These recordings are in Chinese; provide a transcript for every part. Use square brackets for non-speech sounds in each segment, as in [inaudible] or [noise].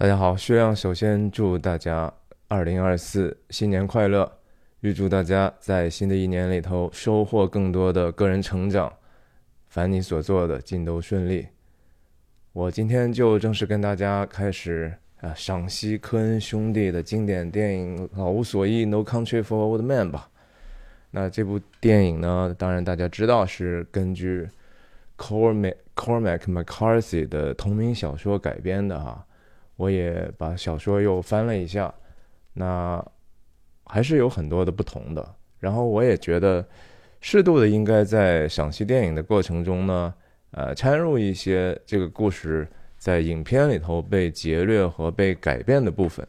大家好，薛亮首先祝大家二零二四新年快乐，预祝大家在新的一年里头收获更多的个人成长，凡你所做的尽都顺利。我今天就正式跟大家开始啊赏析科恩兄弟的经典电影《老无所依》（No Country for Old Men） 吧。那这部电影呢，当然大家知道是根据 Cormac Cormac McCarthy 的同名小说改编的哈。我也把小说又翻了一下，那还是有很多的不同的。然后我也觉得，适度的应该在赏析电影的过程中呢，呃，掺入一些这个故事在影片里头被劫掠和被改变的部分。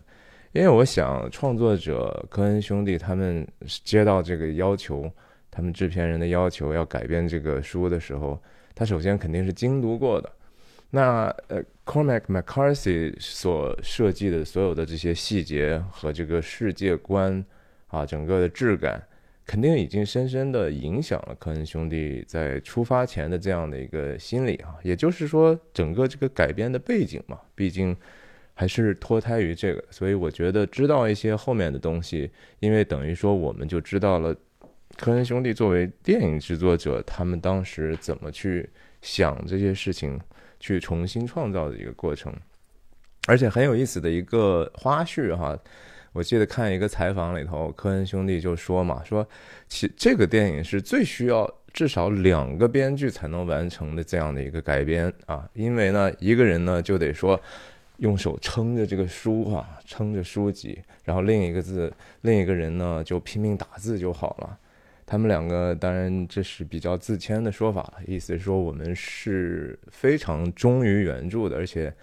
因为我想，创作者科恩兄弟他们接到这个要求，他们制片人的要求要改编这个书的时候，他首先肯定是精读过的。那呃，Cormac McCarthy 所设计的所有的这些细节和这个世界观啊，整个的质感，肯定已经深深的影响了科恩兄弟在出发前的这样的一个心理啊。也就是说，整个这个改编的背景嘛，毕竟还是脱胎于这个，所以我觉得知道一些后面的东西，因为等于说我们就知道了科恩兄弟作为电影制作者，他们当时怎么去想这些事情。去重新创造的一个过程，而且很有意思的一个花絮哈。我记得看一个采访里头，科恩兄弟就说嘛，说其这个电影是最需要至少两个编剧才能完成的这样的一个改编啊，因为呢，一个人呢就得说用手撑着这个书啊，撑着书籍，然后另一个字，另一个人呢就拼命打字就好了。他们两个当然这是比较自谦的说法，意思是说我们是非常忠于原著的，而且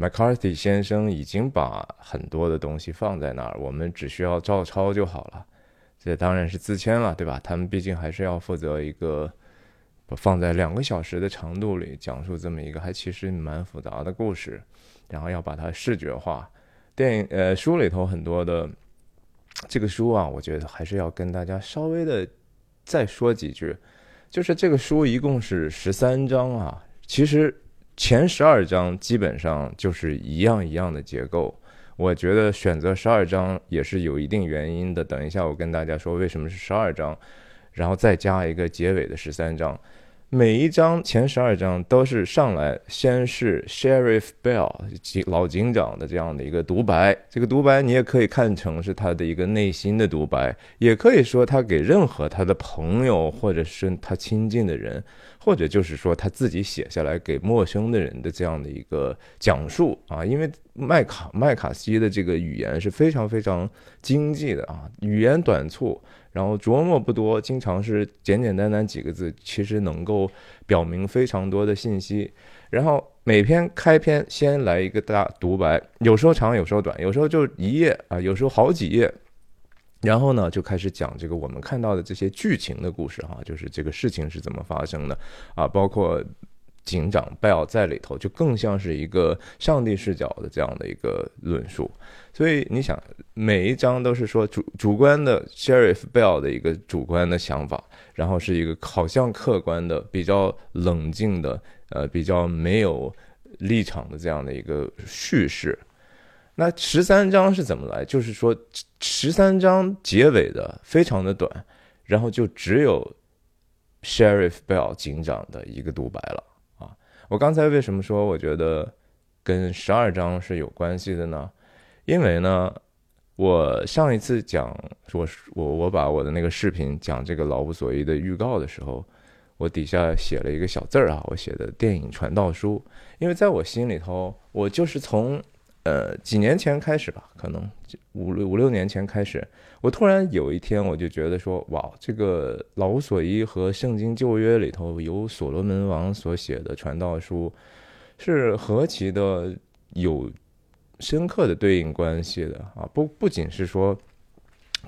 McCarthy 先生已经把很多的东西放在那儿，我们只需要照抄就好了。这当然是自谦了，对吧？他们毕竟还是要负责一个放在两个小时的长度里讲述这么一个还其实蛮复杂的故事，然后要把它视觉化。电影呃书里头很多的。这个书啊，我觉得还是要跟大家稍微的再说几句。就是这个书一共是十三章啊，其实前十二章基本上就是一样一样的结构。我觉得选择十二章也是有一定原因的。等一下我跟大家说为什么是十二章，然后再加一个结尾的十三章。每一章前十二章都是上来先是 Sheriff Bell 警老警长的这样的一个独白，这个独白你也可以看成是他的一个内心的独白，也可以说他给任何他的朋友或者是他亲近的人，或者就是说他自己写下来给陌生的人的这样的一个讲述啊，因为麦卡麦卡锡的这个语言是非常非常经济的啊，语言短促。然后琢磨不多，经常是简简单单几个字，其实能够表明非常多的信息。然后每篇开篇先来一个大独白，有时候长，有时候短，有时候就一页啊，有时候好几页。然后呢，就开始讲这个我们看到的这些剧情的故事哈，就是这个事情是怎么发生的啊，包括。警长贝尔在里头就更像是一个上帝视角的这样的一个论述，所以你想每一章都是说主主观的 Sheriff Bell 的一个主观的想法，然后是一个好像客观的、比较冷静的、呃比较没有立场的这样的一个叙事。那十三章是怎么来？就是说十三章结尾的非常的短，然后就只有 Sheriff Bell 警长的一个独白了啊。我刚才为什么说我觉得跟十二章是有关系的呢？因为呢，我上一次讲我我我把我的那个视频讲这个老无所依的预告的时候，我底下写了一个小字儿啊，我写的电影传道书，因为在我心里头，我就是从。呃，几年前开始吧，可能五六五六年前开始，我突然有一天我就觉得说，哇，这个《老无所依》和《圣经旧约》里头由所罗门王所写的传道书，是何其的有深刻的对应关系的啊！不不仅是说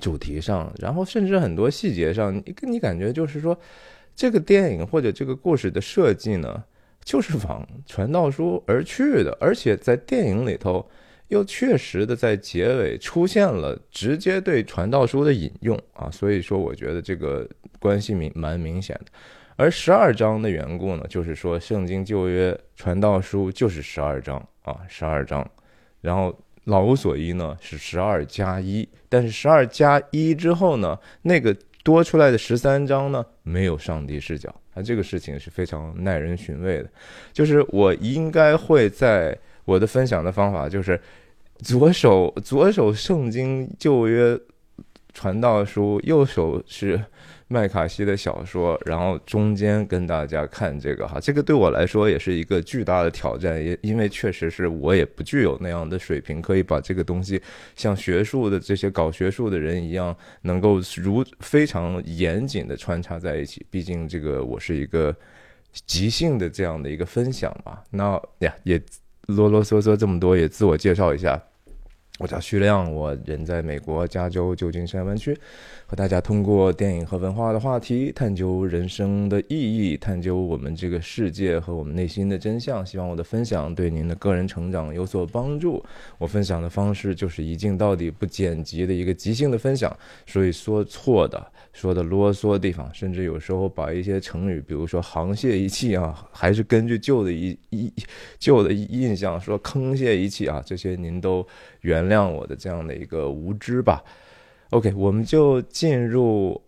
主题上，然后甚至很多细节上，你跟你感觉就是说，这个电影或者这个故事的设计呢？就是往传道书而去的，而且在电影里头又确实的在结尾出现了直接对传道书的引用啊，所以说我觉得这个关系明蛮明显的。而十二章的缘故呢，就是说圣经旧约传道书就是十二章啊，十二章，然后《老无所依》呢是十二加一，但是十二加一之后呢，那个多出来的十三章呢没有上帝视角啊，这个事情是非常耐人寻味的。就是我应该会在我的分享的方法就是左手左手圣经旧约传道书，右手是。麦卡锡的小说，然后中间跟大家看这个哈，这个对我来说也是一个巨大的挑战，也因为确实是我也不具有那样的水平，可以把这个东西像学术的这些搞学术的人一样，能够如非常严谨的穿插在一起。毕竟这个我是一个即兴的这样的一个分享嘛。那呀，也啰啰嗦嗦这么多，也自我介绍一下。我叫徐亮，我人在美国加州旧金山湾区，和大家通过电影和文化的话题，探究人生的意义，探究我们这个世界和我们内心的真相。希望我的分享对您的个人成长有所帮助。我分享的方式就是一镜到底、不剪辑的一个即兴的分享，所以说错的。说的啰嗦的地方，甚至有时候把一些成语，比如说“沆瀣一气”啊，还是根据旧的一一旧的印象说“坑泄一气”啊，这些您都原谅我的这样的一个无知吧。OK，我们就进入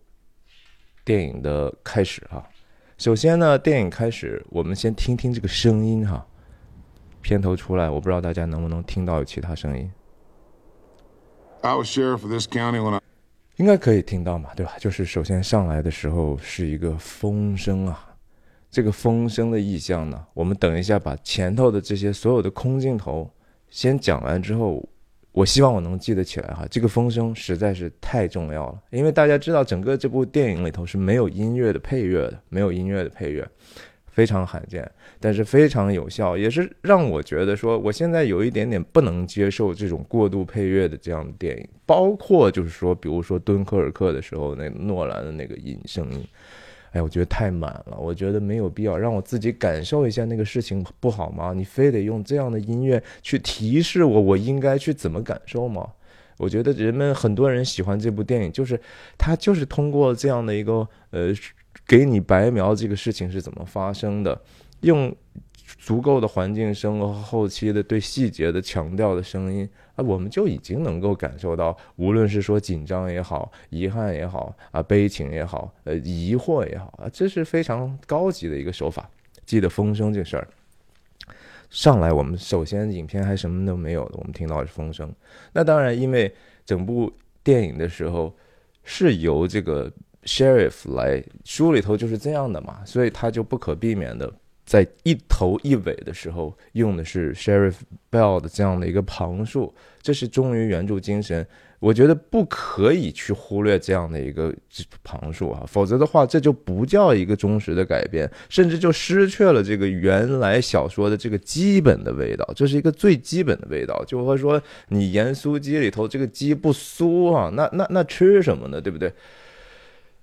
电影的开始啊。首先呢，电影开始，我们先听听这个声音哈。片头出来，我不知道大家能不能听到有其他声音。I was sheriff of this county when I. 应该可以听到嘛，对吧？就是首先上来的时候是一个风声啊，这个风声的意象呢，我们等一下把前头的这些所有的空镜头先讲完之后，我希望我能记得起来哈。这个风声实在是太重要了，因为大家知道，整个这部电影里头是没有音乐的配乐的，没有音乐的配乐。非常罕见，但是非常有效，也是让我觉得说，我现在有一点点不能接受这种过度配乐的这样的电影，包括就是说，比如说《敦刻尔克》的时候，那诺兰的那个音声音，哎，我觉得太满了，我觉得没有必要，让我自己感受一下那个事情不好吗？你非得用这样的音乐去提示我，我应该去怎么感受吗？我觉得人们很多人喜欢这部电影，就是他就是通过这样的一个呃。给你白描这个事情是怎么发生的，用足够的环境声和后期的对细节的强调的声音啊，我们就已经能够感受到，无论是说紧张也好，遗憾也好啊，悲情也好，呃，疑惑也好啊，这是非常高级的一个手法。记得风声这事儿，上来我们首先影片还什么都没有的，我们听到是风声。那当然，因为整部电影的时候是由这个。Sheriff 来书里头就是这样的嘛，所以他就不可避免的在一头一尾的时候用的是 Sheriff Bell 的这样的一个旁述，这是忠于原著精神。我觉得不可以去忽略这样的一个旁述啊，否则的话这就不叫一个忠实的改编，甚至就失去了这个原来小说的这个基本的味道。这是一个最基本的味道，就和说你盐酥鸡里头这个鸡不酥啊，那那那吃什么呢？对不对？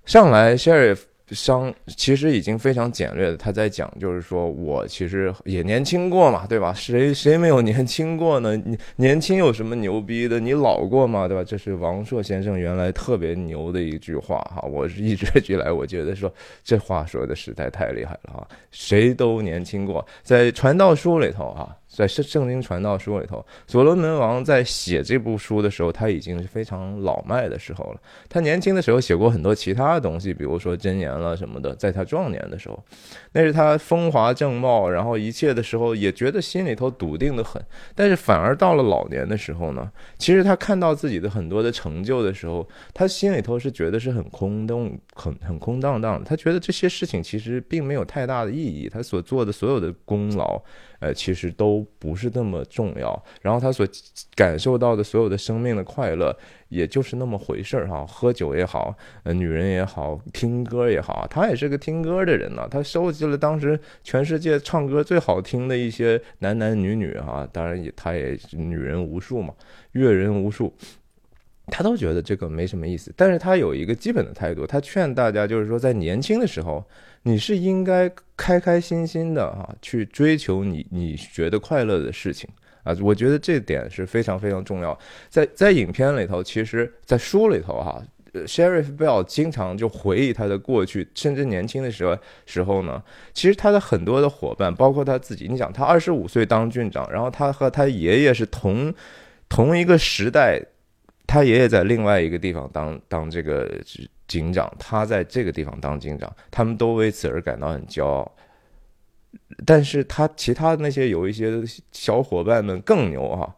上来，Sheriff 商其实已经非常简略的，他在讲，就是说我其实也年轻过嘛，对吧？谁谁没有年轻过呢？你年轻有什么牛逼的？你老过吗？对吧？这是王朔先生原来特别牛的一句话哈。我是一直以来，我觉得说这话说的实在太厉害了哈。谁都年轻过，在传道书里头啊。在圣圣经传道书里头，所罗门王在写这部书的时候，他已经是非常老迈的时候了。他年轻的时候写过很多其他的东西，比如说箴言了什么的。在他壮年的时候，那是他风华正茂，然后一切的时候也觉得心里头笃定的很。但是反而到了老年的时候呢，其实他看到自己的很多的成就的时候，他心里头是觉得是很空洞、很很空荡荡的。他觉得这些事情其实并没有太大的意义，他所做的所有的功劳。呃，其实都不是那么重要。然后他所感受到的所有的生命的快乐，也就是那么回事儿哈。喝酒也好，呃，女人也好，听歌也好，他也是个听歌的人呢。他收集了当时全世界唱歌最好听的一些男男女女哈，当然也他也女人无数嘛，阅人无数。他都觉得这个没什么意思，但是他有一个基本的态度，他劝大家就是说，在年轻的时候，你是应该开开心心的啊，去追求你你觉得快乐的事情啊。我觉得这点是非常非常重要。在在影片里头，其实，在书里头哈 Sheriff Bell 经常就回忆他的过去，甚至年轻的时候时候呢，其实他的很多的伙伴，包括他自己，你想他二十五岁当郡长，然后他和他爷爷是同同一个时代，他爷爷在另外一个地方当当这个警长，他在这个地方当警长，他们都为此而感到很骄傲。但是他其他那些有一些小伙伴们更牛啊，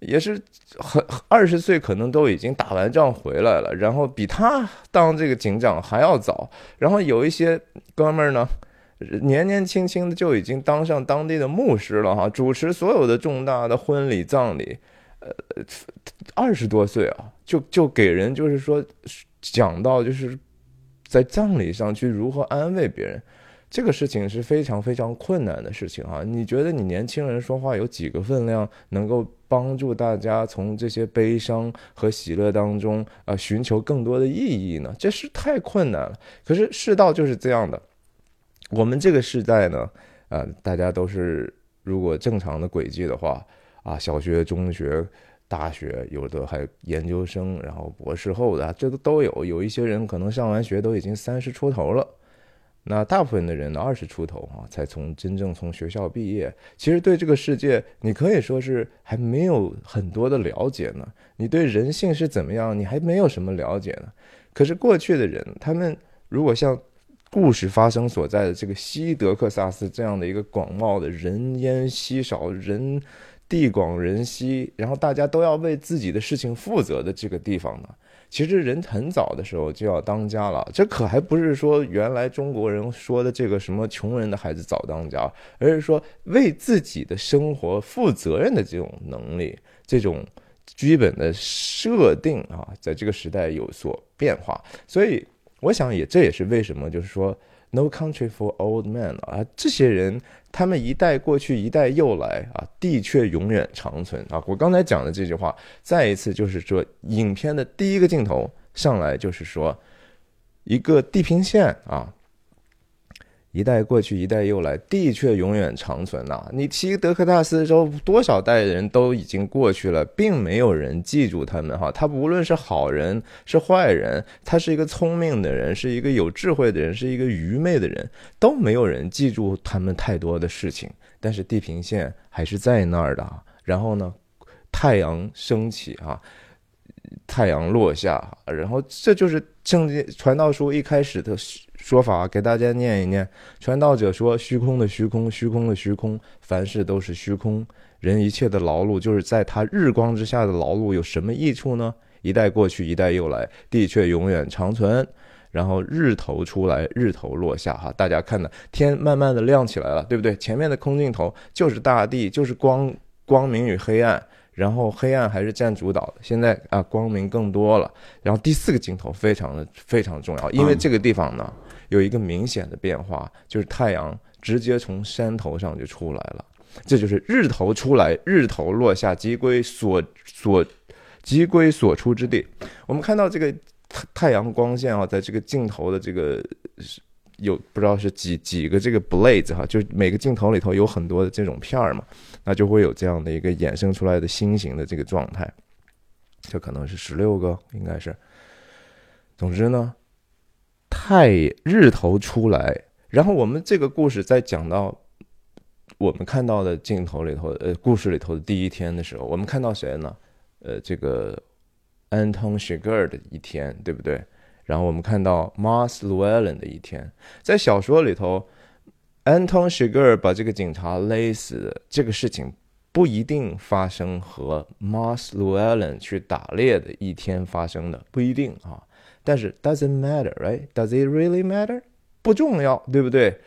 也是很二十岁可能都已经打完仗回来了，然后比他当这个警长还要早。然后有一些哥们儿呢，年年轻轻的就已经当上当地的牧师了哈，主持所有的重大的婚礼葬礼。呃，二十多岁啊，就就给人就是说讲到就是在葬礼上去如何安慰别人。这个事情是非常非常困难的事情啊！你觉得你年轻人说话有几个分量，能够帮助大家从这些悲伤和喜乐当中啊寻求更多的意义呢？这是太困难了。可是世道就是这样的，我们这个时代呢，啊，大家都是如果正常的轨迹的话啊，小学、中学、大学，有的还研究生，然后博士后的，这都都有。有一些人可能上完学都已经三十出头了。那大部分的人呢，二十出头啊，才从真正从学校毕业。其实对这个世界，你可以说是还没有很多的了解呢。你对人性是怎么样，你还没有什么了解呢。可是过去的人，他们如果像故事发生所在的这个西德克萨斯这样的一个广袤的人烟稀少、人地广人稀，然后大家都要为自己的事情负责的这个地方呢？其实人很早的时候就要当家了，这可还不是说原来中国人说的这个什么穷人的孩子早当家，而是说为自己的生活负责任的这种能力，这种基本的设定啊，在这个时代有所变化。所以我想也这也是为什么就是说。No country for old men 啊，这些人他们一代过去，一代又来啊，地却永远长存啊。我刚才讲的这句话，再一次就是说，影片的第一个镜头上来就是说，一个地平线啊。一代过去，一代又来，地却永远长存呐！你提德克萨斯州多少代人都已经过去了，并没有人记住他们哈。他无论是好人是坏人，他是一个聪明的人，是一个有智慧的人，是一个愚昧的人，都没有人记住他们太多的事情。但是地平线还是在那儿的。然后呢，太阳升起啊，太阳落下，然后这就是圣经传道书一开始的。说法给大家念一念。传道者说：“虚空的虚空，虚空的虚空，凡事都是虚空。人一切的劳碌，就是在他日光之下的劳碌，有什么益处呢？一代过去，一代又来，地却永远长存。然后日头出来，日头落下。哈，大家看的天慢慢的亮起来了，对不对？前面的空镜头就是大地，就是光光明与黑暗。然后黑暗还是占主导的。现在啊，光明更多了。然后第四个镜头非常的非常重要，因为这个地方呢。”有一个明显的变化，就是太阳直接从山头上就出来了，这就是日头出来，日头落下，即归所所即归所出之地。我们看到这个太阳光线啊，在这个镜头的这个有不知道是几几个这个 blades 哈，就每个镜头里头有很多的这种片儿嘛，那就会有这样的一个衍生出来的新型的这个状态，这可能是十六个，应该是。总之呢。太日头出来，然后我们这个故事在讲到我们看到的镜头里头，呃，故事里头的第一天的时候，我们看到谁呢？呃，这个 Anton s h i g e r 的一天，对不对？然后我们看到 Mars Llewellyn 的一天，在小说里头，Anton s h i g e r 把这个警察勒死的这个事情不一定发生和 Mars Llewellyn 去打猎的一天发生的，不一定啊。但是，doesn't matter, right? Does it really matter? 不重要，对不对？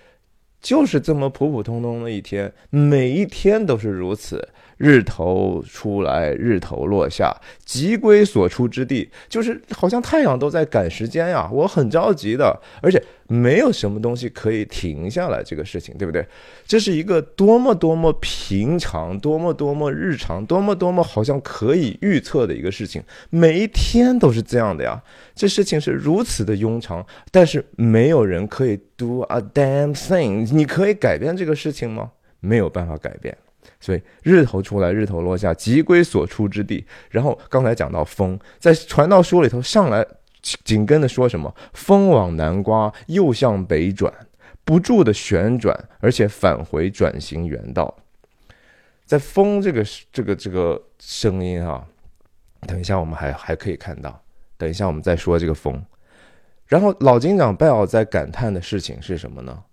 就是这么普普通通的一天，每一天都是如此。日头出来，日头落下，即归所出之地，就是好像太阳都在赶时间呀。我很着急的，而且没有什么东西可以停下来这个事情，对不对？这是一个多么多么平常，多么多么日常，多么多么好像可以预测的一个事情。每一天都是这样的呀。这事情是如此的庸常，但是没有人可以 do a damn thing。你可以改变这个事情吗？没有办法改变。所以日头出来，日头落下，即归所出之地。然后刚才讲到风，在传道书里头上来紧跟着说什么“风往南刮，又向北转，不住的旋转，而且返回转型原道”。在风这个这个这个声音啊，等一下我们还还可以看到，等一下我们再说这个风。然后老警长贝尔在感叹的事情是什么呢？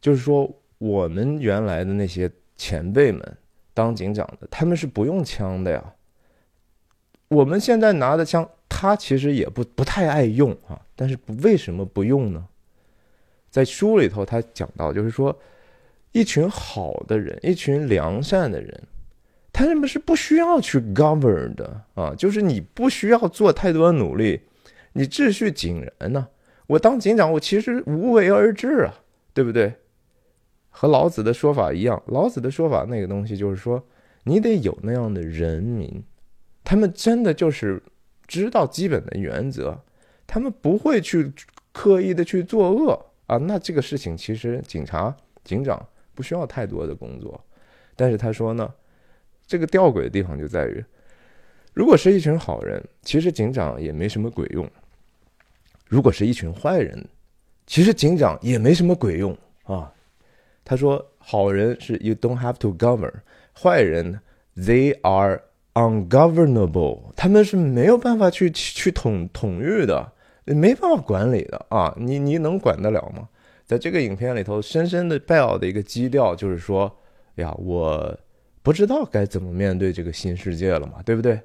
就是说我们原来的那些前辈们当警长的，他们是不用枪的呀。我们现在拿的枪，他其实也不不太爱用啊。但是为什么不用呢？在书里头他讲到，就是说。一群好的人，一群良善的人，他们是不需要去 govern 的啊，就是你不需要做太多努力，你秩序井然呢。我当警长，我其实无为而治啊，对不对？和老子的说法一样，老子的说法那个东西就是说，你得有那样的人民，他们真的就是知道基本的原则，他们不会去刻意的去作恶啊。那这个事情其实警察、警长。不需要太多的工作，但是他说呢，这个吊诡的地方就在于，如果是一群好人，其实警长也没什么鬼用；如果是一群坏人，其实警长也没什么鬼用啊。他说，好人是 you don't have to govern，坏人 they are ungovernable，他们是没有办法去去统统御的，没办法管理的啊。你你能管得了吗？在这个影片里头，深深的 Bell 的一个基调就是说：“呀，我不知道该怎么面对这个新世界了嘛，对不对？”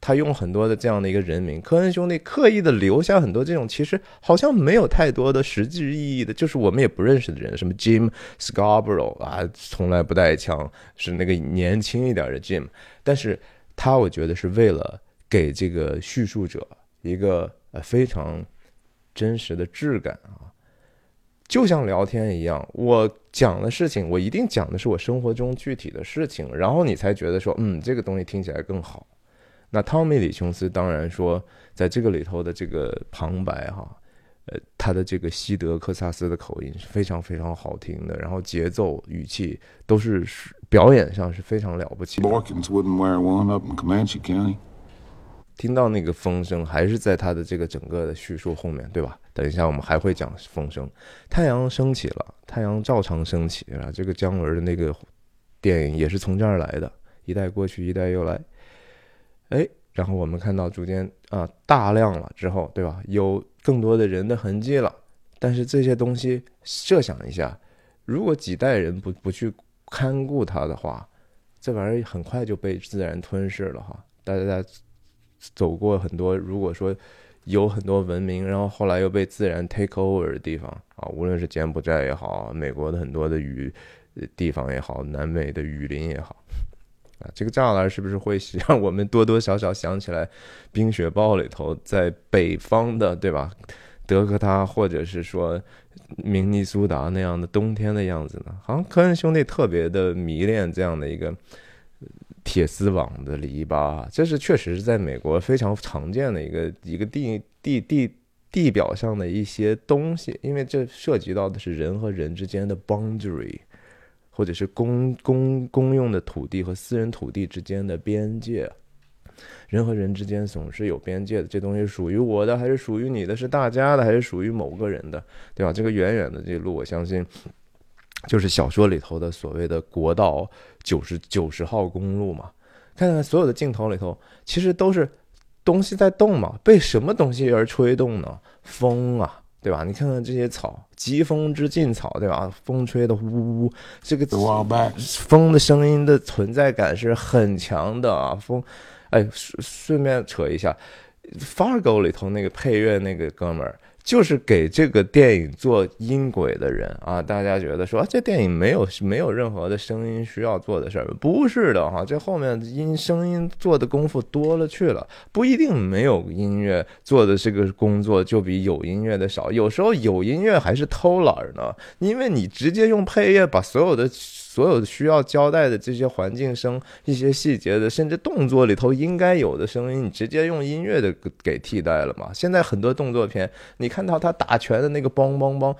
他用很多的这样的一个人名，科恩兄弟刻意的留下很多这种其实好像没有太多的实际意义的，就是我们也不认识的人，什么 Jim Scarborough 啊，从来不带枪，是那个年轻一点的 Jim，但是他我觉得是为了给这个叙述者一个呃非常真实的质感啊。就像聊天一样，我讲的事情，我一定讲的是我生活中具体的事情，然后你才觉得说，嗯，这个东西听起来更好。那汤米·李琼斯当然说，在这个里头的这个旁白哈，呃，他的这个西德克萨斯的口音是非常非常好听的，然后节奏、语气都是表演上是非常了不起。听到那个风声，还是在他的这个整个的叙述后面对吧？等一下，我们还会讲风声。太阳升起了，太阳照常升起啊！这个姜文的那个电影也是从这儿来的，一代过去，一代又来。哎，然后我们看到逐渐啊大量了之后，对吧？有更多的人的痕迹了。但是这些东西，设想一下，如果几代人不不去看顾它的话，这玩意儿很快就被自然吞噬了哈！大家在走过很多，如果说。有很多文明，然后后来又被自然 take over 的地方啊，无论是柬埔寨也好，美国的很多的雨地方也好，南美的雨林也好，啊，这个栅栏是不是会 [laughs] 让我们多多少少想起来《冰雪暴》里头在北方的，对吧？德克他或者是说明尼苏达那样的冬天的样子呢？好像科恩兄弟特别的迷恋这样的一个。铁丝网的篱笆，这是确实是在美国非常常见的一个一个地地地地表上的一些东西，因为这涉及到的是人和人之间的 boundary，或者是公公公用的土地和私人土地之间的边界，人和人之间总是有边界的，这东西属于我的还是属于你的？是大家的还是属于某个人的？对吧？这个远远的这路，我相信。就是小说里头的所谓的国道九十九十号公路嘛，看看所有的镜头里头，其实都是东西在动嘛，被什么东西而吹动呢？风啊，对吧？你看看这些草，疾风知劲草，对吧？风吹的呜呜，这个风的声音的存在感是很强的啊。风，哎，顺顺便扯一下，《Fargo》里头那个配乐那个哥们儿。就是给这个电影做音轨的人啊，大家觉得说这电影没有没有任何的声音需要做的事儿，不是的哈，这后面音声音做的功夫多了去了，不一定没有音乐做的这个工作就比有音乐的少，有时候有音乐还是偷懒呢，因为你直接用配乐把所有的。所有需要交代的这些环境声、一些细节的，甚至动作里头应该有的声音，你直接用音乐的给替代了嘛？现在很多动作片，你看到他打拳的那个梆梆梆，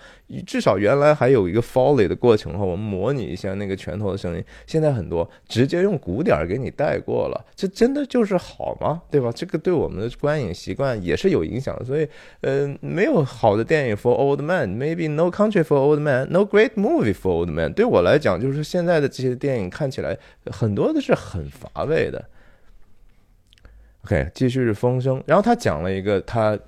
至少原来还有一个 foley 的过程哈，我们模拟一下那个拳头的声音。现在很多直接用鼓点给你带过了，这真的就是好吗？对吧？这个对我们的观影习惯也是有影响的。所以，呃，没有好的电影 for old man，maybe no country for old man，no great movie for old man。对我来讲，就是现在的这些电影看起来很多都是很乏味的。OK，继续是风声，然后他讲了一个，他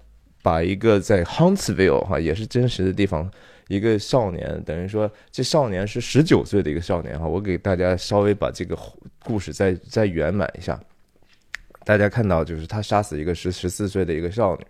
把一个在 Huntsville 哈，也是真实的地方。一个少年，等于说这少年是十九岁的一个少年哈，我给大家稍微把这个故事再再圆满一下。大家看到就是他杀死一个十十四岁的一个少女，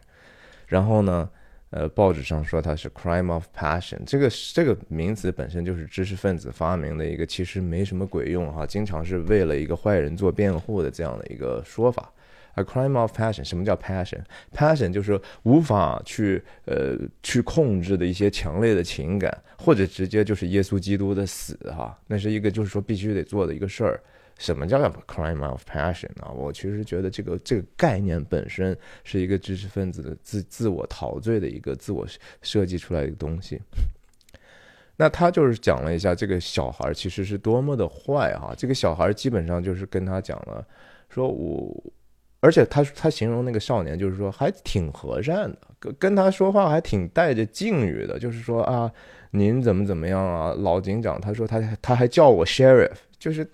然后呢，呃，报纸上说他是 crime of passion，这个这个名词本身就是知识分子发明的一个，其实没什么鬼用哈，经常是为了一个坏人做辩护的这样的一个说法。A crime of passion，什么叫 passion？passion 就是无法去呃去控制的一些强烈的情感，或者直接就是耶稣基督的死哈，那是一个就是说必须得做的一个事儿。什么叫 crime of passion 啊？我其实觉得这个这个概念本身是一个知识分子的自自我陶醉的一个自我设计出来的东西。那他就是讲了一下这个小孩其实是多么的坏哈，这个小孩基本上就是跟他讲了，说我。而且他他形容那个少年，就是说还挺和善的，跟跟他说话还挺带着敬语的，就是说啊，您怎么怎么样啊，老警长，他说他他还叫我 sheriff，就是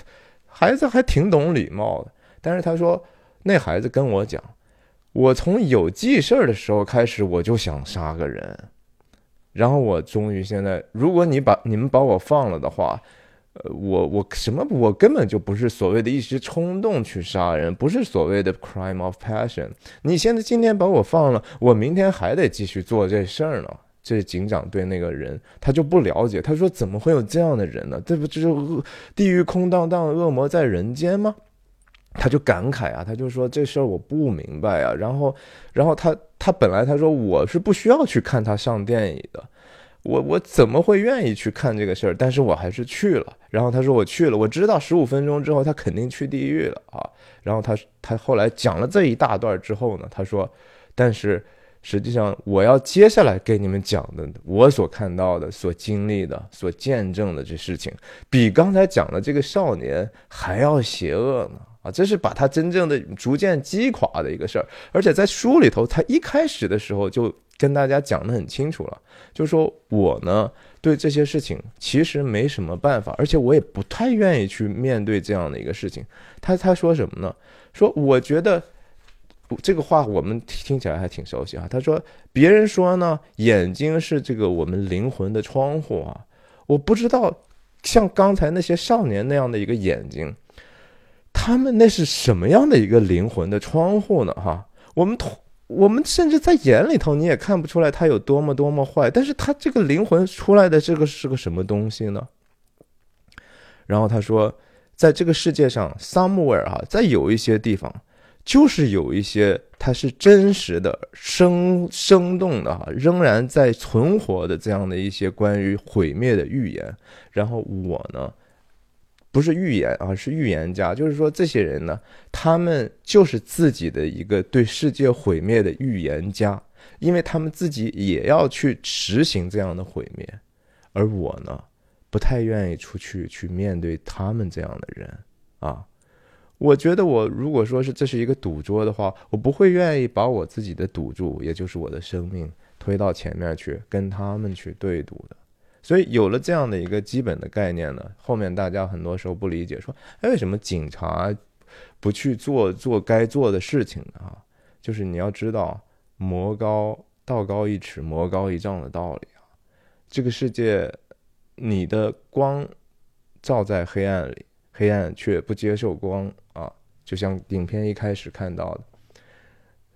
孩子还挺懂礼貌的。但是他说那孩子跟我讲，我从有记事儿的时候开始我就想杀个人，然后我终于现在，如果你把你们把我放了的话。呃，我我什么？我根本就不是所谓的一时冲动去杀人，不是所谓的 crime of passion。你现在今天把我放了，我明天还得继续做这事儿呢。这警长对那个人，他就不了解。他说：“怎么会有这样的人呢？这不就是恶地狱空荡荡，恶魔在人间吗？”他就感慨啊，他就说：“这事儿我不明白啊。”然后，然后他他本来他说我是不需要去看他上电影的。我我怎么会愿意去看这个事儿？但是我还是去了。然后他说我去了，我知道十五分钟之后他肯定去地狱了啊。然后他他后来讲了这一大段之后呢，他说，但是实际上我要接下来给你们讲的，我所看到的、所经历的、所见证的这事情，比刚才讲的这个少年还要邪恶呢啊！这是把他真正的逐渐击垮的一个事儿。而且在书里头，他一开始的时候就。跟大家讲的很清楚了，就说我呢对这些事情其实没什么办法，而且我也不太愿意去面对这样的一个事情。他他说什么呢？说我觉得这个话我们听起来还挺熟悉啊。他说别人说呢，眼睛是这个我们灵魂的窗户啊。我不知道像刚才那些少年那样的一个眼睛，他们那是什么样的一个灵魂的窗户呢？哈，我们同。我们甚至在眼里头，你也看不出来他有多么多么坏，但是他这个灵魂出来的这个是个什么东西呢？然后他说，在这个世界上，somewhere 啊，在有一些地方，就是有一些它是真实的、生生动的哈，仍然在存活的这样的一些关于毁灭的预言。然后我呢？不是预言啊，是预言家。就是说，这些人呢，他们就是自己的一个对世界毁灭的预言家，因为他们自己也要去实行这样的毁灭。而我呢，不太愿意出去去面对他们这样的人啊。我觉得，我如果说是这是一个赌桌的话，我不会愿意把我自己的赌注，也就是我的生命推到前面去跟他们去对赌的。所以有了这样的一个基本的概念呢，后面大家很多时候不理解，说，哎，为什么警察不去做做该做的事情呢？啊，就是你要知道，魔高道高一尺，魔高一丈的道理啊。这个世界，你的光照在黑暗里，黑暗却不接受光啊。就像影片一开始看到的，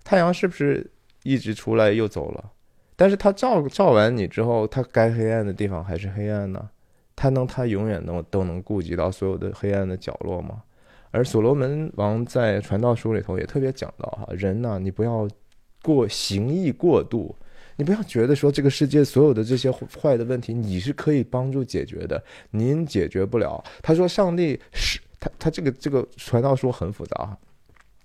太阳是不是一直出来又走了？但是它照照完你之后，它该黑暗的地方还是黑暗呢？它能它永远能都能顾及到所有的黑暗的角落吗？而所罗门王在传道书里头也特别讲到哈，人呢，你不要过行义过度，你不要觉得说这个世界所有的这些坏的问题你是可以帮助解决的，您解决不了。他说上帝是他他这个这个传道书很复杂啊。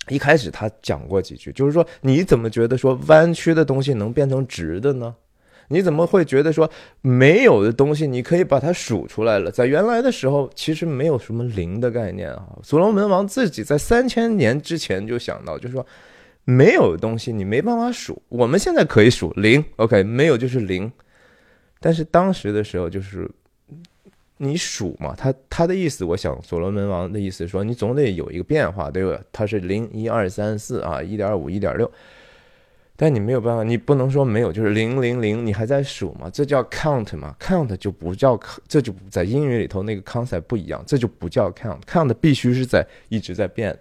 一开始他讲过几句，就是说你怎么觉得说弯曲的东西能变成直的呢？你怎么会觉得说没有的东西你可以把它数出来了？在原来的时候，其实没有什么零的概念啊。所罗门王自己在三千年之前就想到，就是说没有东西你没办法数。我们现在可以数零，OK，没有就是零。但是当时的时候就是你数嘛，他他的意思，我想所罗门王的意思说，你总得有一个变化，对吧？它是零一二三四啊，一点五一点六。但你没有办法，你不能说没有，就是零零零，你还在数嘛？这叫 count 嘛？count 就不叫，这就在英语里头那个 concept 不一样，这就不叫 count，count 必须是在一直在变，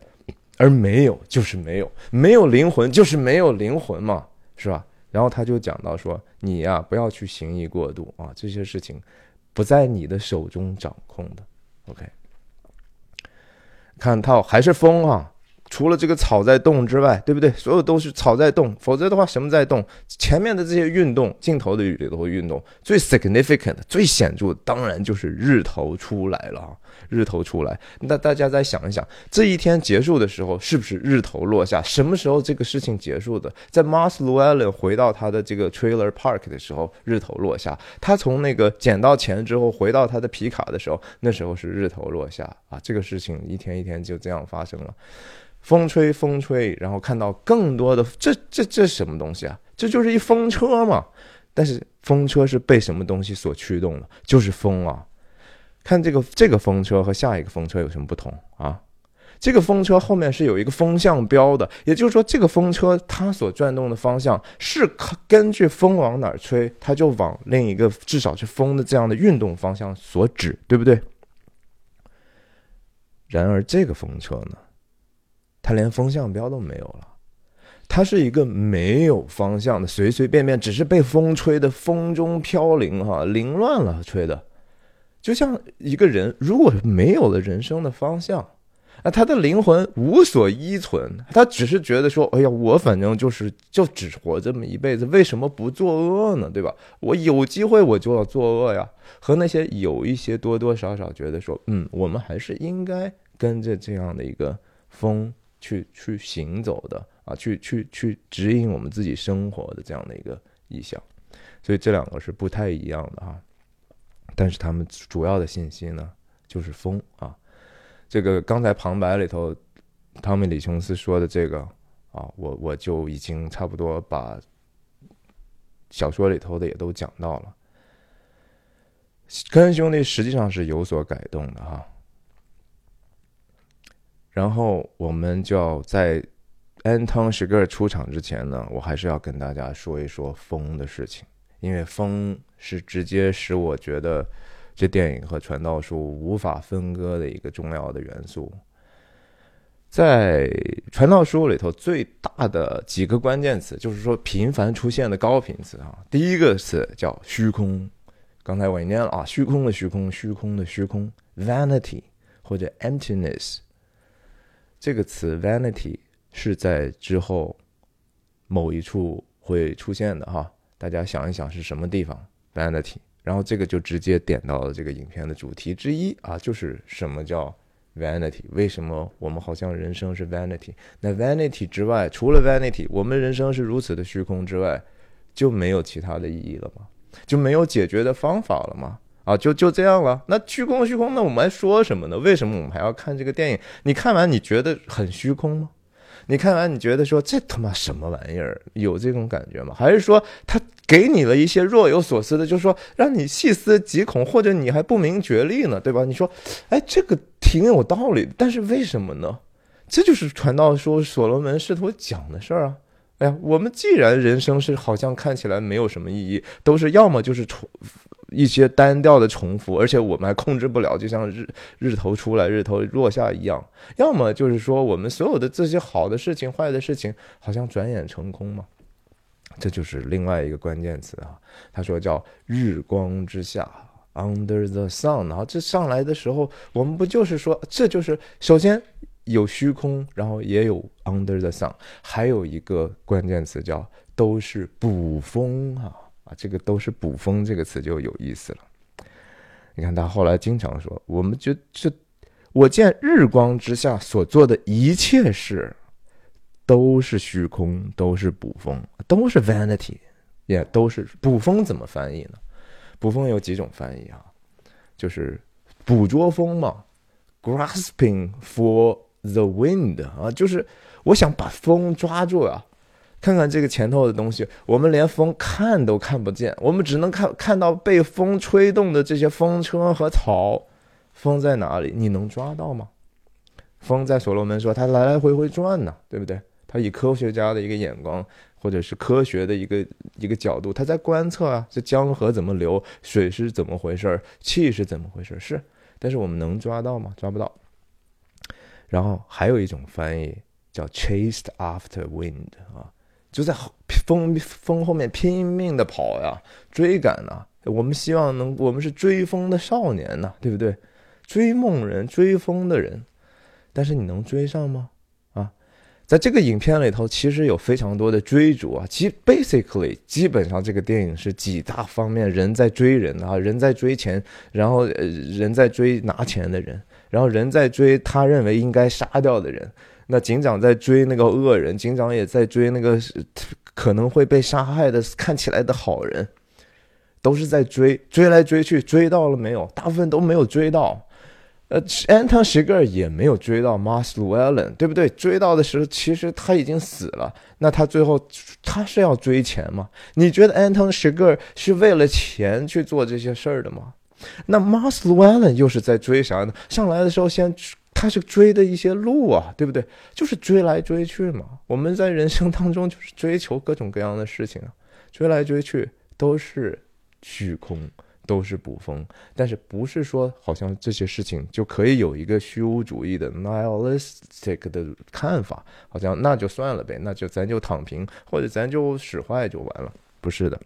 而没有就是没有，没有灵魂就是没有灵魂嘛，是吧？然后他就讲到说，你呀不要去行意过度啊，这些事情不在你的手中掌控的。OK，看到还是风啊。除了这个草在动之外，对不对？所有都是草在动，否则的话什么在动？前面的这些运动，镜头的里头运动，最 significant、最显著，当然就是日头出来了！日头出来，那大家再想一想，这一天结束的时候，是不是日头落下？什么时候这个事情结束的？在 Mars Llewellyn 回到他的这个 Trailer Park 的时候，日头落下。他从那个捡到钱之后，回到他的皮卡的时候，那时候是日头落下啊！这个事情一天一天就这样发生了。风吹风吹，然后看到更多的这这这什么东西啊？这就是一风车嘛。但是风车是被什么东西所驱动的？就是风啊。看这个这个风车和下一个风车有什么不同啊？这个风车后面是有一个风向标的，也就是说这个风车它所转动的方向是根据风往哪儿吹，它就往另一个至少是风的这样的运动方向所指，对不对？然而这个风车呢？它连风向标都没有了，它是一个没有方向的，随随便便，只是被风吹的风中飘零，哈，凌乱了，吹的，就像一个人如果没有了人生的方向，啊，他的灵魂无所依存，他只是觉得说，哎呀，我反正就是就只活这么一辈子，为什么不作恶呢？对吧？我有机会我就要作恶呀。和那些有一些多多少少觉得说，嗯，我们还是应该跟着这样的一个风。去去行走的啊，去去去指引我们自己生活的这样的一个意向，所以这两个是不太一样的哈。但是他们主要的信息呢，就是风啊。这个刚才旁白里头，汤米·李琼斯说的这个啊，我我就已经差不多把小说里头的也都讲到了。科恩兄弟实际上是有所改动的哈。然后我们就要在安汤史格尔出场之前呢，我还是要跟大家说一说风的事情，因为风是直接使我觉得这电影和传道书无法分割的一个重要的元素。在传道书里头，最大的几个关键词，就是说频繁出现的高频词啊。第一个词叫虚空，刚才我也念了啊，虚空的虚空，虚空的虚空，vanity 或者 emptiness。这个词 vanity 是在之后某一处会出现的哈，大家想一想是什么地方 vanity，然后这个就直接点到了这个影片的主题之一啊，就是什么叫 vanity？为什么我们好像人生是 vanity？那 vanity 之外，除了 vanity，我们人生是如此的虚空之外，就没有其他的意义了吗？就没有解决的方法了吗？啊，就就这样了。那虚空虚空，那我们还说什么呢？为什么我们还要看这个电影？你看完你觉得很虚空吗？你看完你觉得说这他妈什么玩意儿？有这种感觉吗？还是说他给你了一些若有所思的，就是说让你细思极恐，或者你还不明觉厉呢？对吧？你说，哎，这个挺有道理，但是为什么呢？这就是传道书所罗门试图讲的事儿啊。哎呀，我们既然人生是好像看起来没有什么意义，都是要么就是重。一些单调的重复，而且我们还控制不了，就像日日头出来、日头落下一样。要么就是说，我们所有的这些好的事情、坏的事情，好像转眼成空嘛。这就是另外一个关键词啊。他说叫“日光之下 ”（Under the sun）。然后这上来的时候，我们不就是说，这就是首先有虚空，然后也有 Under the sun，还有一个关键词叫都是捕风啊啊，这个都是捕风这个词就有意思了。你看他后来经常说，我们就这，我见日光之下所做的一切事，都是虚空，都是捕风，都是 vanity，也都是捕风。怎么翻译呢？捕风有几种翻译啊？就是捕捉风嘛，grasping for the wind 啊，就是我想把风抓住啊。看看这个前头的东西，我们连风看都看不见，我们只能看看到被风吹动的这些风车和草。风在哪里？你能抓到吗？风在所罗门说，它来来回回转呢，对不对？他以科学家的一个眼光，或者是科学的一个一个角度，他在观测啊，这江河怎么流，水是怎么回事，气是怎么回事？是，但是我们能抓到吗？抓不到。然后还有一种翻译叫 chased after wind 啊。就在风风后面拼命的跑呀，追赶呐！我们希望能，我们是追风的少年呐，对不对？追梦人，追风的人，但是你能追上吗？啊，在这个影片里头，其实有非常多的追逐啊。其 basically 基本上这个电影是几大方面：人在追人啊，人在追钱，然后呃，人在追拿钱的人，然后人在追他认为应该杀掉的人。那警长在追那个恶人，警长也在追那个可能会被杀害的看起来的好人，都是在追，追来追去，追到了没有？大部分都没有追到。呃，Anton s h i g e r 也没有追到 m a s Llewellyn，对不对？追到的时候，其实他已经死了。那他最后他是要追钱吗？你觉得 Anton s h i g e r 是为了钱去做这些事儿的吗？那 m a s Llewellyn 又是在追啥呢？上来的时候先。他是追的一些路啊，对不对？就是追来追去嘛。我们在人生当中就是追求各种各样的事情啊，追来追去都是虚空，都是捕风。但是不是说好像这些事情就可以有一个虚无主义的 nihilistic 的看法，好像那就算了呗，那就咱就躺平或者咱就使坏就完了？不是的，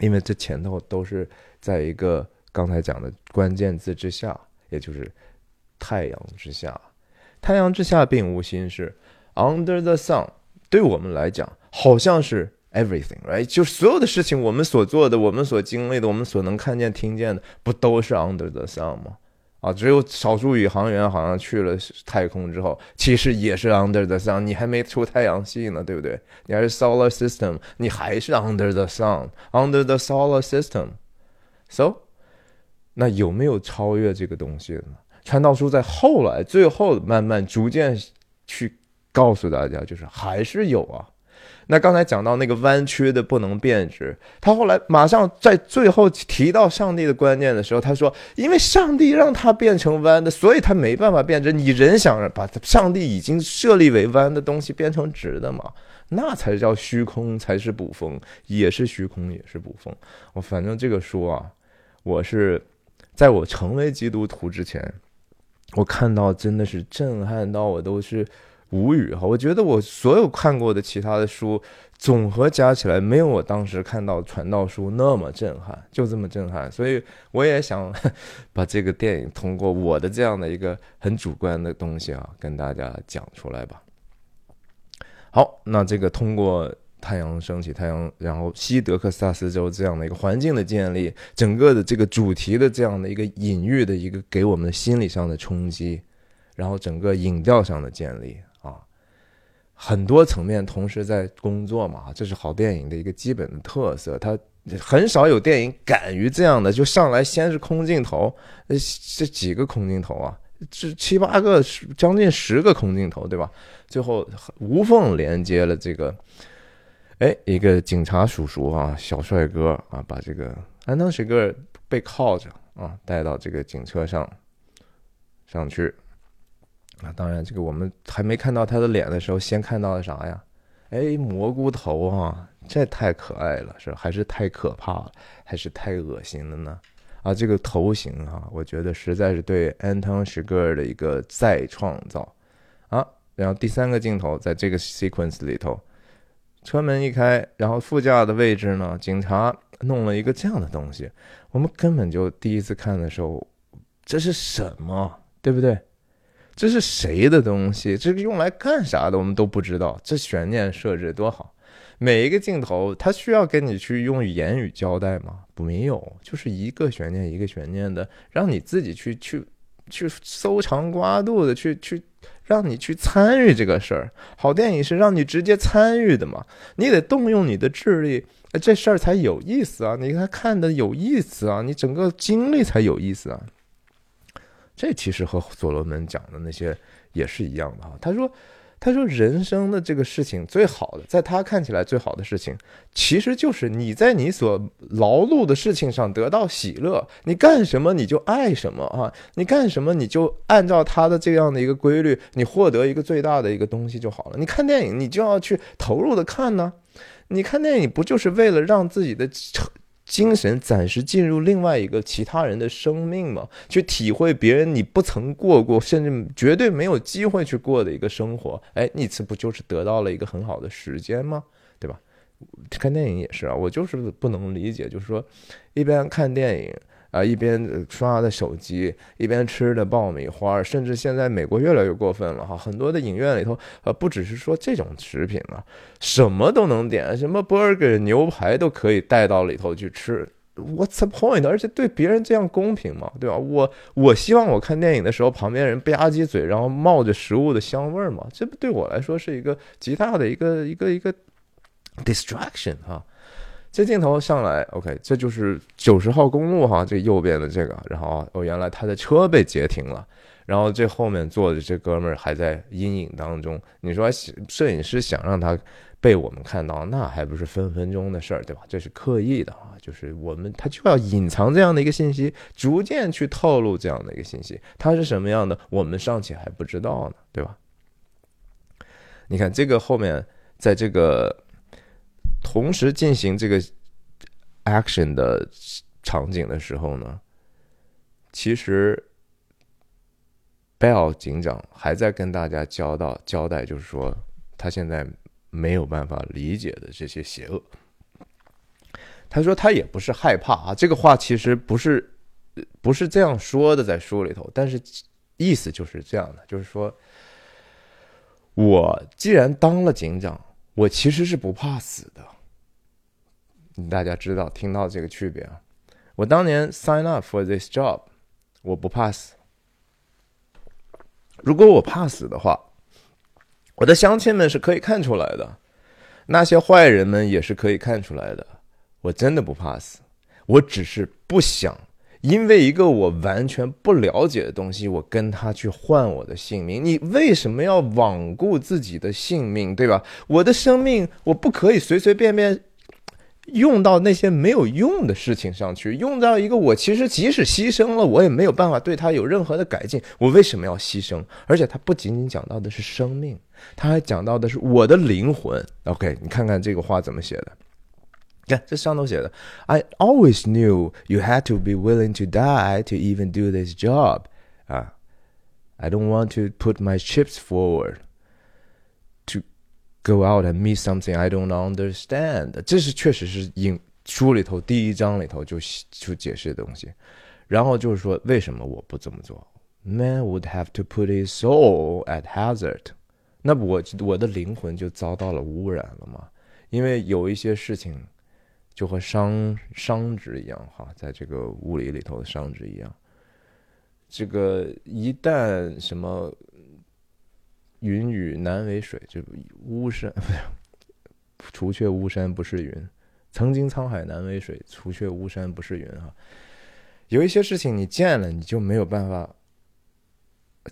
因为这前头都是在一个刚才讲的关键字之下，也就是。太阳之下，太阳之下并无新事。Under the sun，对我们来讲，好像是 everything，right？就所有的事情，我们所做的，我们所经历的，我们所能看见、听见的，不都是 under the sun 吗？啊，只有少数宇航员好像去了太空之后，其实也是 under the sun。你还没出太阳系呢，对不对？你还是 solar system，你还是 under the sun，under the solar system。So，那有没有超越这个东西呢？传道书在后来最后慢慢逐渐去告诉大家，就是还是有啊。那刚才讲到那个弯曲的不能变直，他后来马上在最后提到上帝的观念的时候，他说：“因为上帝让它变成弯的，所以他没办法变直。你人想把上帝已经设立为弯的东西变成直的嘛？那才叫虚空，才是补风，也是虚空，也是补风。我反正这个书啊，我是在我成为基督徒之前。”我看到真的是震撼到我都是无语哈！我觉得我所有看过的其他的书总和加起来，没有我当时看到传道书那么震撼，就这么震撼。所以我也想 [laughs] 把这个电影通过我的这样的一个很主观的东西啊，跟大家讲出来吧。好，那这个通过。太阳升起，太阳，然后西德克萨斯州这样的一个环境的建立，整个的这个主题的这样的一个隐喻的一个给我们的心理上的冲击，然后整个影调上的建立啊，很多层面同时在工作嘛，这是好电影的一个基本的特色。它很少有电影敢于这样的，就上来先是空镜头，呃，这几个空镜头啊，这七八个，将近十个空镜头，对吧？最后无缝连接了这个。哎，一个警察叔叔啊，小帅哥啊，把这个安东·史格尔被铐着啊，带到这个警车上上去啊。当然，这个我们还没看到他的脸的时候，先看到了啥呀？哎，蘑菇头啊，这太可爱了，是还是太可怕了，还是太恶心了呢？啊，这个头型啊，我觉得实在是对安东·史格尔的一个再创造啊。然后第三个镜头，在这个 sequence 里头。车门一开，然后副驾的位置呢？警察弄了一个这样的东西，我们根本就第一次看的时候，这是什么？对不对？这是谁的东西？这个用来干啥的？我们都不知道。这悬念设置多好！每一个镜头，它需要跟你去用言语交代吗？不，没有，就是一个悬念一个悬念的，让你自己去去去搜肠刮肚的去去，让你去参与这个事儿。好电影是让你直接参与的嘛？你得动用你的智力，这事儿才有意思啊！你看看的有意思啊，你整个经历才有意思啊。这其实和所罗门讲的那些也是一样的哈。他说。他说：“人生的这个事情最好的，在他看起来最好的事情，其实就是你在你所劳碌的事情上得到喜乐。你干什么你就爱什么啊！你干什么你就按照他的这样的一个规律，你获得一个最大的一个东西就好了。你看电影，你就要去投入的看呢。你看电影不就是为了让自己的成？”精神暂时进入另外一个其他人的生命嘛，去体会别人你不曾过过，甚至绝对没有机会去过的一个生活。哎，你这不就是得到了一个很好的时间吗？对吧？看电影也是啊，我就是不能理解，就是说一边看电影。啊，一边刷的手机，一边吃的爆米花，甚至现在美国越来越过分了哈，很多的影院里头，呃，不只是说这种食品了，什么都能点，什么 burger 牛排都可以带到里头去吃。What's the point？而且对别人这样公平吗？对吧？我我希望我看电影的时候，旁边人吧唧嘴，然后冒着食物的香味儿嘛，这不对我来说是一个极大的一个一个一个 distraction 哈。这镜头上来，OK，这就是九十号公路哈，这右边的这个，然后哦，原来他的车被截停了，然后这后面坐的这哥们儿还在阴影当中。你说摄影师想让他被我们看到，那还不是分分钟的事儿，对吧？这是刻意的啊，就是我们他就要隐藏这样的一个信息，逐渐去透露这样的一个信息，他是什么样的，我们尚且还不知道呢，对吧？你看这个后面，在这个。同时进行这个 action 的场景的时候呢，其实 Bell 警长还在跟大家交道交代，就是说他现在没有办法理解的这些邪恶。他说他也不是害怕啊，这个话其实不是不是这样说的，在书里头，但是意思就是这样的，就是说，我既然当了警长，我其实是不怕死的。大家知道，听到这个区别啊？我当年 sign up for this job，我不怕死。如果我怕死的话，我的乡亲们是可以看出来的，那些坏人们也是可以看出来的。我真的不怕死，我只是不想因为一个我完全不了解的东西，我跟他去换我的性命。你为什么要罔顾自己的性命，对吧？我的生命，我不可以随随便便。用到那些没有用的事情上去，用到一个我其实即使牺牲了，我也没有办法对他有任何的改进。我为什么要牺牲？而且他不仅仅讲到的是生命，他还讲到的是我的灵魂。OK，你看看这个话怎么写的？看这上头写的：“I always knew you had to be willing to die to even do this job。”啊，I don't want to put my chips forward。Go out and meet something I don't understand。这是确实是影书里头第一章里头就就解释的东西。然后就是说，为什么我不这么做？Man would have to put his soul at hazard。那我我的灵魂就遭到了污染了吗？因为有一些事情就和商商值一样，哈，在这个物理里头的商值一样。这个一旦什么？云雨难为水，就巫山不是 [laughs] 除却巫山不是云。曾经沧海难为水，除却巫山不是云哈。有一些事情你见了，你就没有办法。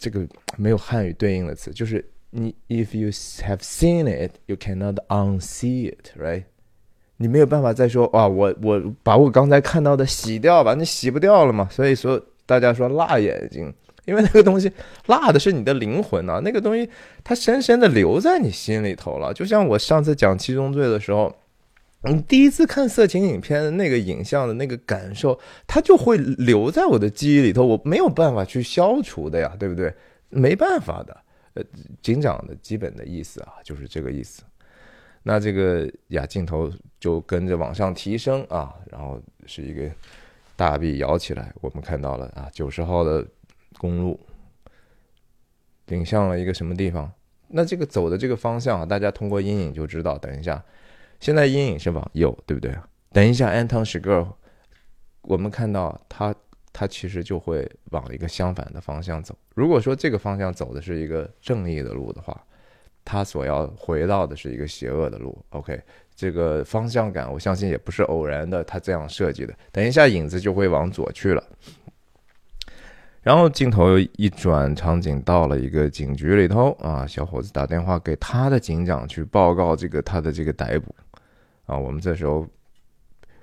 这个没有汉语对应的词，就是你 if you have seen it, you cannot unsee it, right？你没有办法再说啊，我我把我刚才看到的洗掉吧，你洗不掉了嘛。所以说，大家说辣眼睛。因为那个东西辣的是你的灵魂呐，那个东西它深深的留在你心里头了。就像我上次讲七宗罪的时候，你第一次看色情影片的那个影像的那个感受，它就会留在我的记忆里头，我没有办法去消除的呀，对不对？没办法的。呃，警长的基本的意思啊，就是这个意思。那这个呀，镜头就跟着往上提升啊，然后是一个大臂摇起来，我们看到了啊，九十号的。公路顶向了一个什么地方？那这个走的这个方向啊，大家通过阴影就知道。等一下，现在阴影是往右，对不对？等一下，Anton s h i g e r 我们看到他，他其实就会往一个相反的方向走。如果说这个方向走的是一个正义的路的话，他所要回到的是一个邪恶的路。OK，这个方向感，我相信也不是偶然的，他这样设计的。等一下，影子就会往左去了。然后镜头一转，场景到了一个警局里头啊，小伙子打电话给他的警长去报告这个他的这个逮捕啊。我们这时候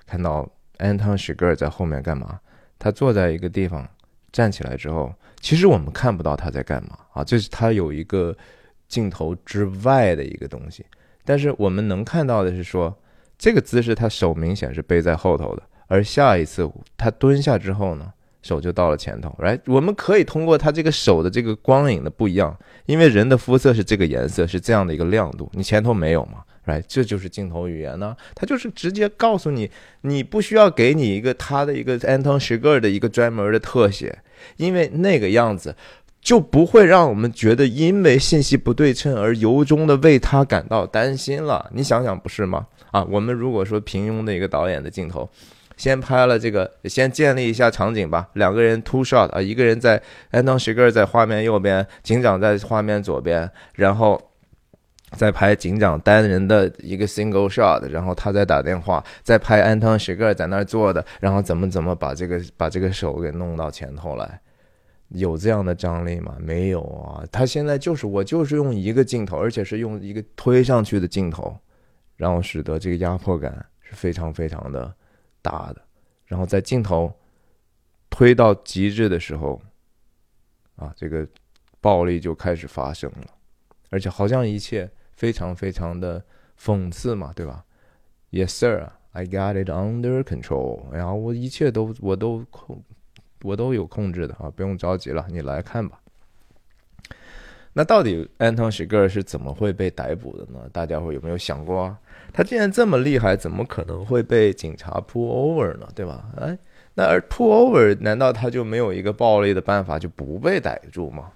看到 Anton s h i g e r 在后面干嘛？他坐在一个地方站起来之后，其实我们看不到他在干嘛啊。这是他有一个镜头之外的一个东西，但是我们能看到的是说，这个姿势他手明显是背在后头的，而下一次他蹲下之后呢？手就到了前头，right？我们可以通过他这个手的这个光影的不一样，因为人的肤色是这个颜色，是这样的一个亮度，你前头没有嘛，right？这就是镜头语言呢，它就是直接告诉你，你不需要给你一个他的一个 Anton s h i g e r 的一个专门的特写，因为那个样子就不会让我们觉得因为信息不对称而由衷的为他感到担心了。你想想，不是吗？啊，我们如果说平庸的一个导演的镜头。先拍了这个，先建立一下场景吧。两个人 two shot 啊，一个人在 Anton s h i g e r 在画面右边，警长在画面左边，然后再拍警长单人的一个 single shot，然后他在打电话，再拍 Anton s h i g e r 在那儿坐的，然后怎么怎么把这个把这个手给弄到前头来，有这样的张力吗？没有啊。他现在就是我就是用一个镜头，而且是用一个推上去的镜头，然后使得这个压迫感是非常非常的。大的，然后在镜头推到极致的时候，啊，这个暴力就开始发生了，而且好像一切非常非常的讽刺嘛，对吧？Yes, sir, I got it under control。然后我一切都我都控，我都有控制的啊，不用着急了，你来看吧。那到底 Anton s h i g e r 是怎么会被逮捕的呢？大家伙有没有想过啊？他既然这么厉害，怎么可能会被警察 pull over 呢？对吧？哎，那而 pull over 难道他就没有一个暴力的办法就不被逮住吗？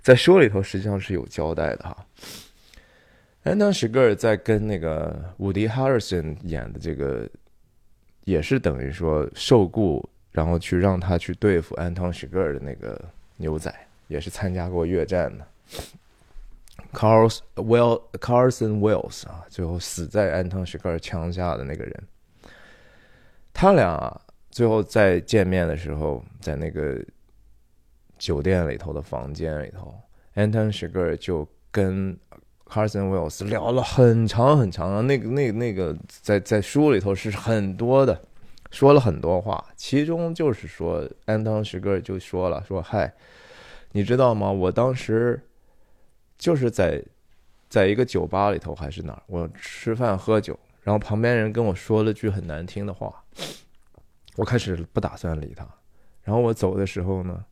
在书里头实际上是有交代的哈。Anton s h i g e r 在跟那个伍迪·哈里森演的这个，也是等于说受雇，然后去让他去对付 Anton s h i g e r 的那个牛仔，也是参加过越战的。Carls Well Carson Wells 啊，最后死在安藤石克枪下的那个人，他俩最后在见面的时候，在那个酒店里头的房间里头，安藤石克就跟 Carson Wells 聊了很长很长，那个那那个在在书里头是很多的，说了很多话，其中就是说安藤石克就说了说嗨，你知道吗？我当时。就是在，在一个酒吧里头还是哪儿，我吃饭喝酒，然后旁边人跟我说了句很难听的话，我开始不打算理他，然后我走的时候呢，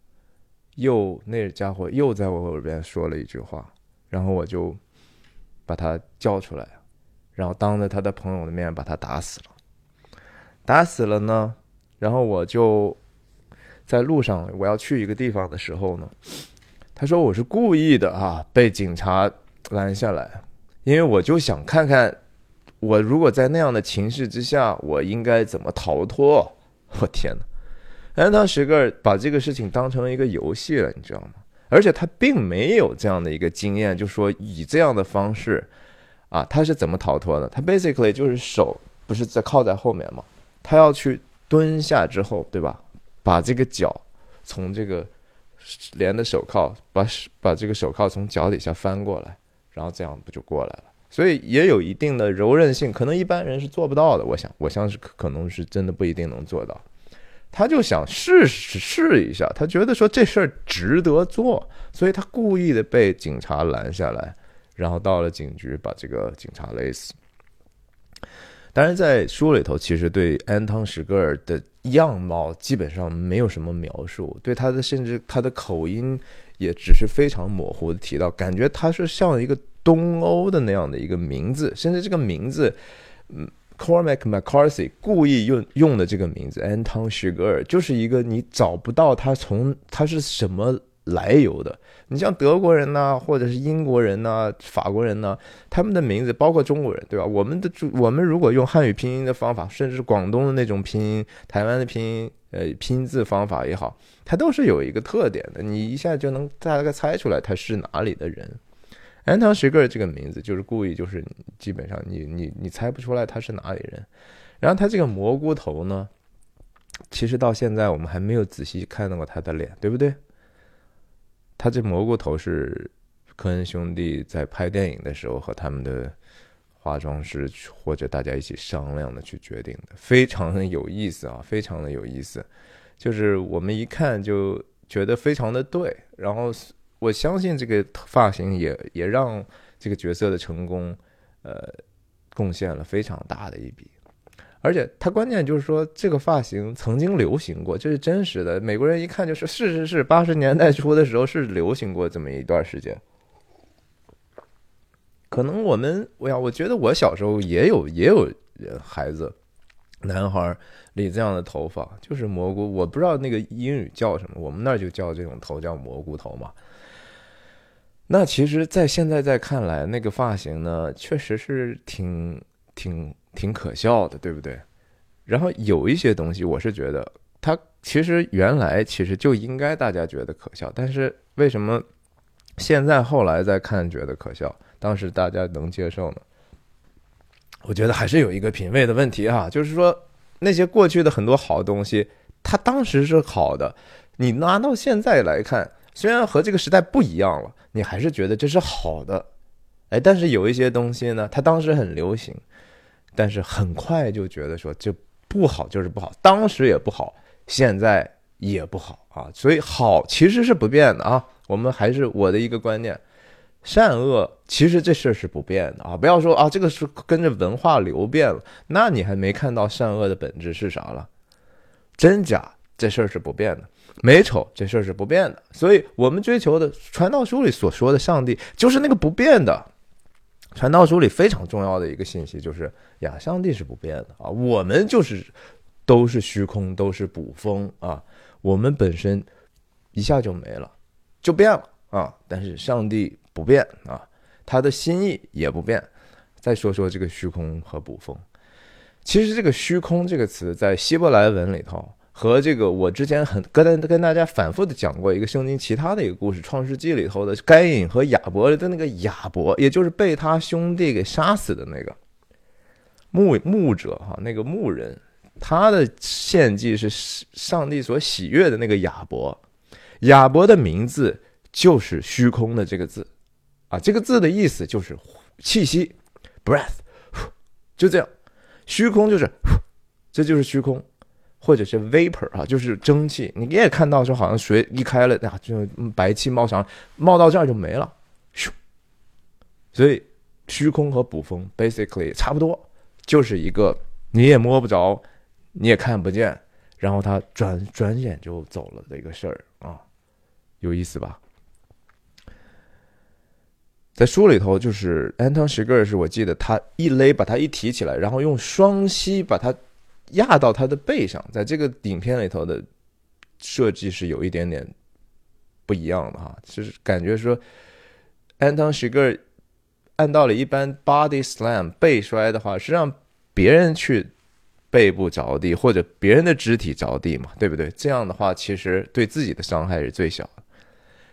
又那家伙又在我耳边说了一句话，然后我就把他叫出来，然后当着他的朋友的面把他打死了，打死了呢，然后我就在路上我要去一个地方的时候呢。他说：“我是故意的啊，被警察拦下来，因为我就想看看，我如果在那样的情势之下，我应该怎么逃脱。[laughs] 我天哪！安当时个把这个事情当成一个游戏了，你知道吗？而且他并没有这样的一个经验，就说以这样的方式啊，他是怎么逃脱的？他 basically 就是手不是在靠在后面吗？他要去蹲下之后，对吧？把这个脚从这个。”连的手铐，把把这个手铐从脚底下翻过来，然后这样不就过来了？所以也有一定的柔韧性，可能一般人是做不到的。我想，我相信可能是真的不一定能做到。他就想试试试一下，他觉得说这事儿值得做，所以他故意的被警察拦下来，然后到了警局把这个警察勒死。当然，在书里头，其实对安汤史格尔的样貌基本上没有什么描述，对他的甚至他的口音也只是非常模糊的提到，感觉他是像一个东欧的那样的一个名字，甚至这个名字，嗯，Cormac McCarthy 故意用用的这个名字安汤史格尔，就是一个你找不到他从他是什么来由的。你像德国人呐，或者是英国人呐、法国人呐，他们的名字，包括中国人，对吧？我们的我们如果用汉语拼音的方法，甚至广东的那种拼音、台湾的拼音，呃，拼字方法也好，它都是有一个特点的，你一下就能大概猜出来他是哪里的人。安藤石个这个名字就是故意，就是基本上你你你猜不出来他是哪里人。然后他这个蘑菇头呢，其实到现在我们还没有仔细看到过他的脸，对不对？他这蘑菇头是科恩兄弟在拍电影的时候和他们的化妆师或者大家一起商量的去决定的，非常的有意思啊，非常的有意思。就是我们一看就觉得非常的对，然后我相信这个发型也也让这个角色的成功，呃，贡献了非常大的一笔。而且他关键就是说，这个发型曾经流行过，这是真实的。美国人一看就是是是是，八十年代初的时候是流行过这么一段时间。可能我们，我呀，我觉得我小时候也有也有孩子，男孩理这样的头发，就是蘑菇。我不知道那个英语叫什么，我们那就叫这种头叫蘑菇头嘛。那其实，在现在在看来，那个发型呢，确实是挺挺。挺可笑的，对不对？然后有一些东西，我是觉得它其实原来其实就应该大家觉得可笑，但是为什么现在后来再看觉得可笑，当时大家能接受呢？我觉得还是有一个品味的问题哈，就是说那些过去的很多好东西，它当时是好的，你拿到现在来看，虽然和这个时代不一样了，你还是觉得这是好的，哎，但是有一些东西呢，它当时很流行。但是很快就觉得说这不好就是不好，当时也不好，现在也不好啊。所以好其实是不变的啊。我们还是我的一个观念，善恶其实这事儿是不变的啊。不要说啊，这个是跟着文化流变了，那你还没看到善恶的本质是啥了？真假这事儿是不变的，美丑这事儿是不变的。所以我们追求的传道书里所说的上帝就是那个不变的。传道书里非常重要的一个信息就是呀，上帝是不变的啊，我们就是都是虚空，都是捕风啊，我们本身一下就没了，就变了啊，但是上帝不变啊，他的心意也不变。再说说这个虚空和捕风，其实这个虚空这个词在希伯来文里头。和这个，我之前很跟跟大家反复的讲过一个圣经其他的一个故事，《创世纪》里头的该隐和亚伯的那个亚伯，也就是被他兄弟给杀死的那个牧牧者哈，那个牧人，他的献祭是上帝所喜悦的那个亚伯，亚伯的名字就是虚空的这个字。啊，这个字的意思就是气息，breath，就这样，虚空就是，这就是虚空。或者是 vapor 啊，就是蒸汽。你也看到说，好像水一开了，呀，就白气冒上，冒到这儿就没了，咻。所以虚空和捕风 basically 差不多，就是一个你也摸不着，你也看不见，然后它转转眼就走了的一个事儿啊，有意思吧？在书里头，就是 Anton s h i g e r 是我记得他一勒把他一提起来，然后用双膝把他。压到他的背上，在这个影片里头的设计是有一点点不一样的哈，就是感觉说，Anton s h i g e r 按道理一般 body slam 背摔的话是让别人去背部着地或者别人的肢体着地嘛，对不对？这样的话其实对自己的伤害是最小的。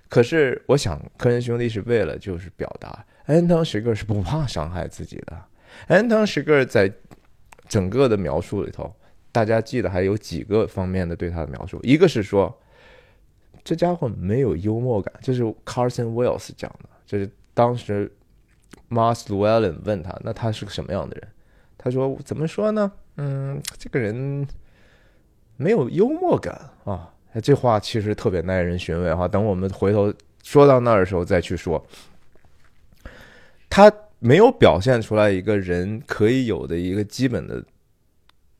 可是我想科恩兄弟是为了就是表达，Anton s h i g e r 是不怕伤害自己的，Anton s h i g e r 在。整个的描述里头，大家记得还有几个方面的对他的描述。一个是说，这家伙没有幽默感，这是 Carson Wells 讲的。就是当时 Mars Llewellyn 问他，那他是个什么样的人？他说怎么说呢？嗯，这个人没有幽默感啊。这话其实特别耐人寻味哈。等我们回头说到那儿的时候再去说。他。没有表现出来一个人可以有的一个基本的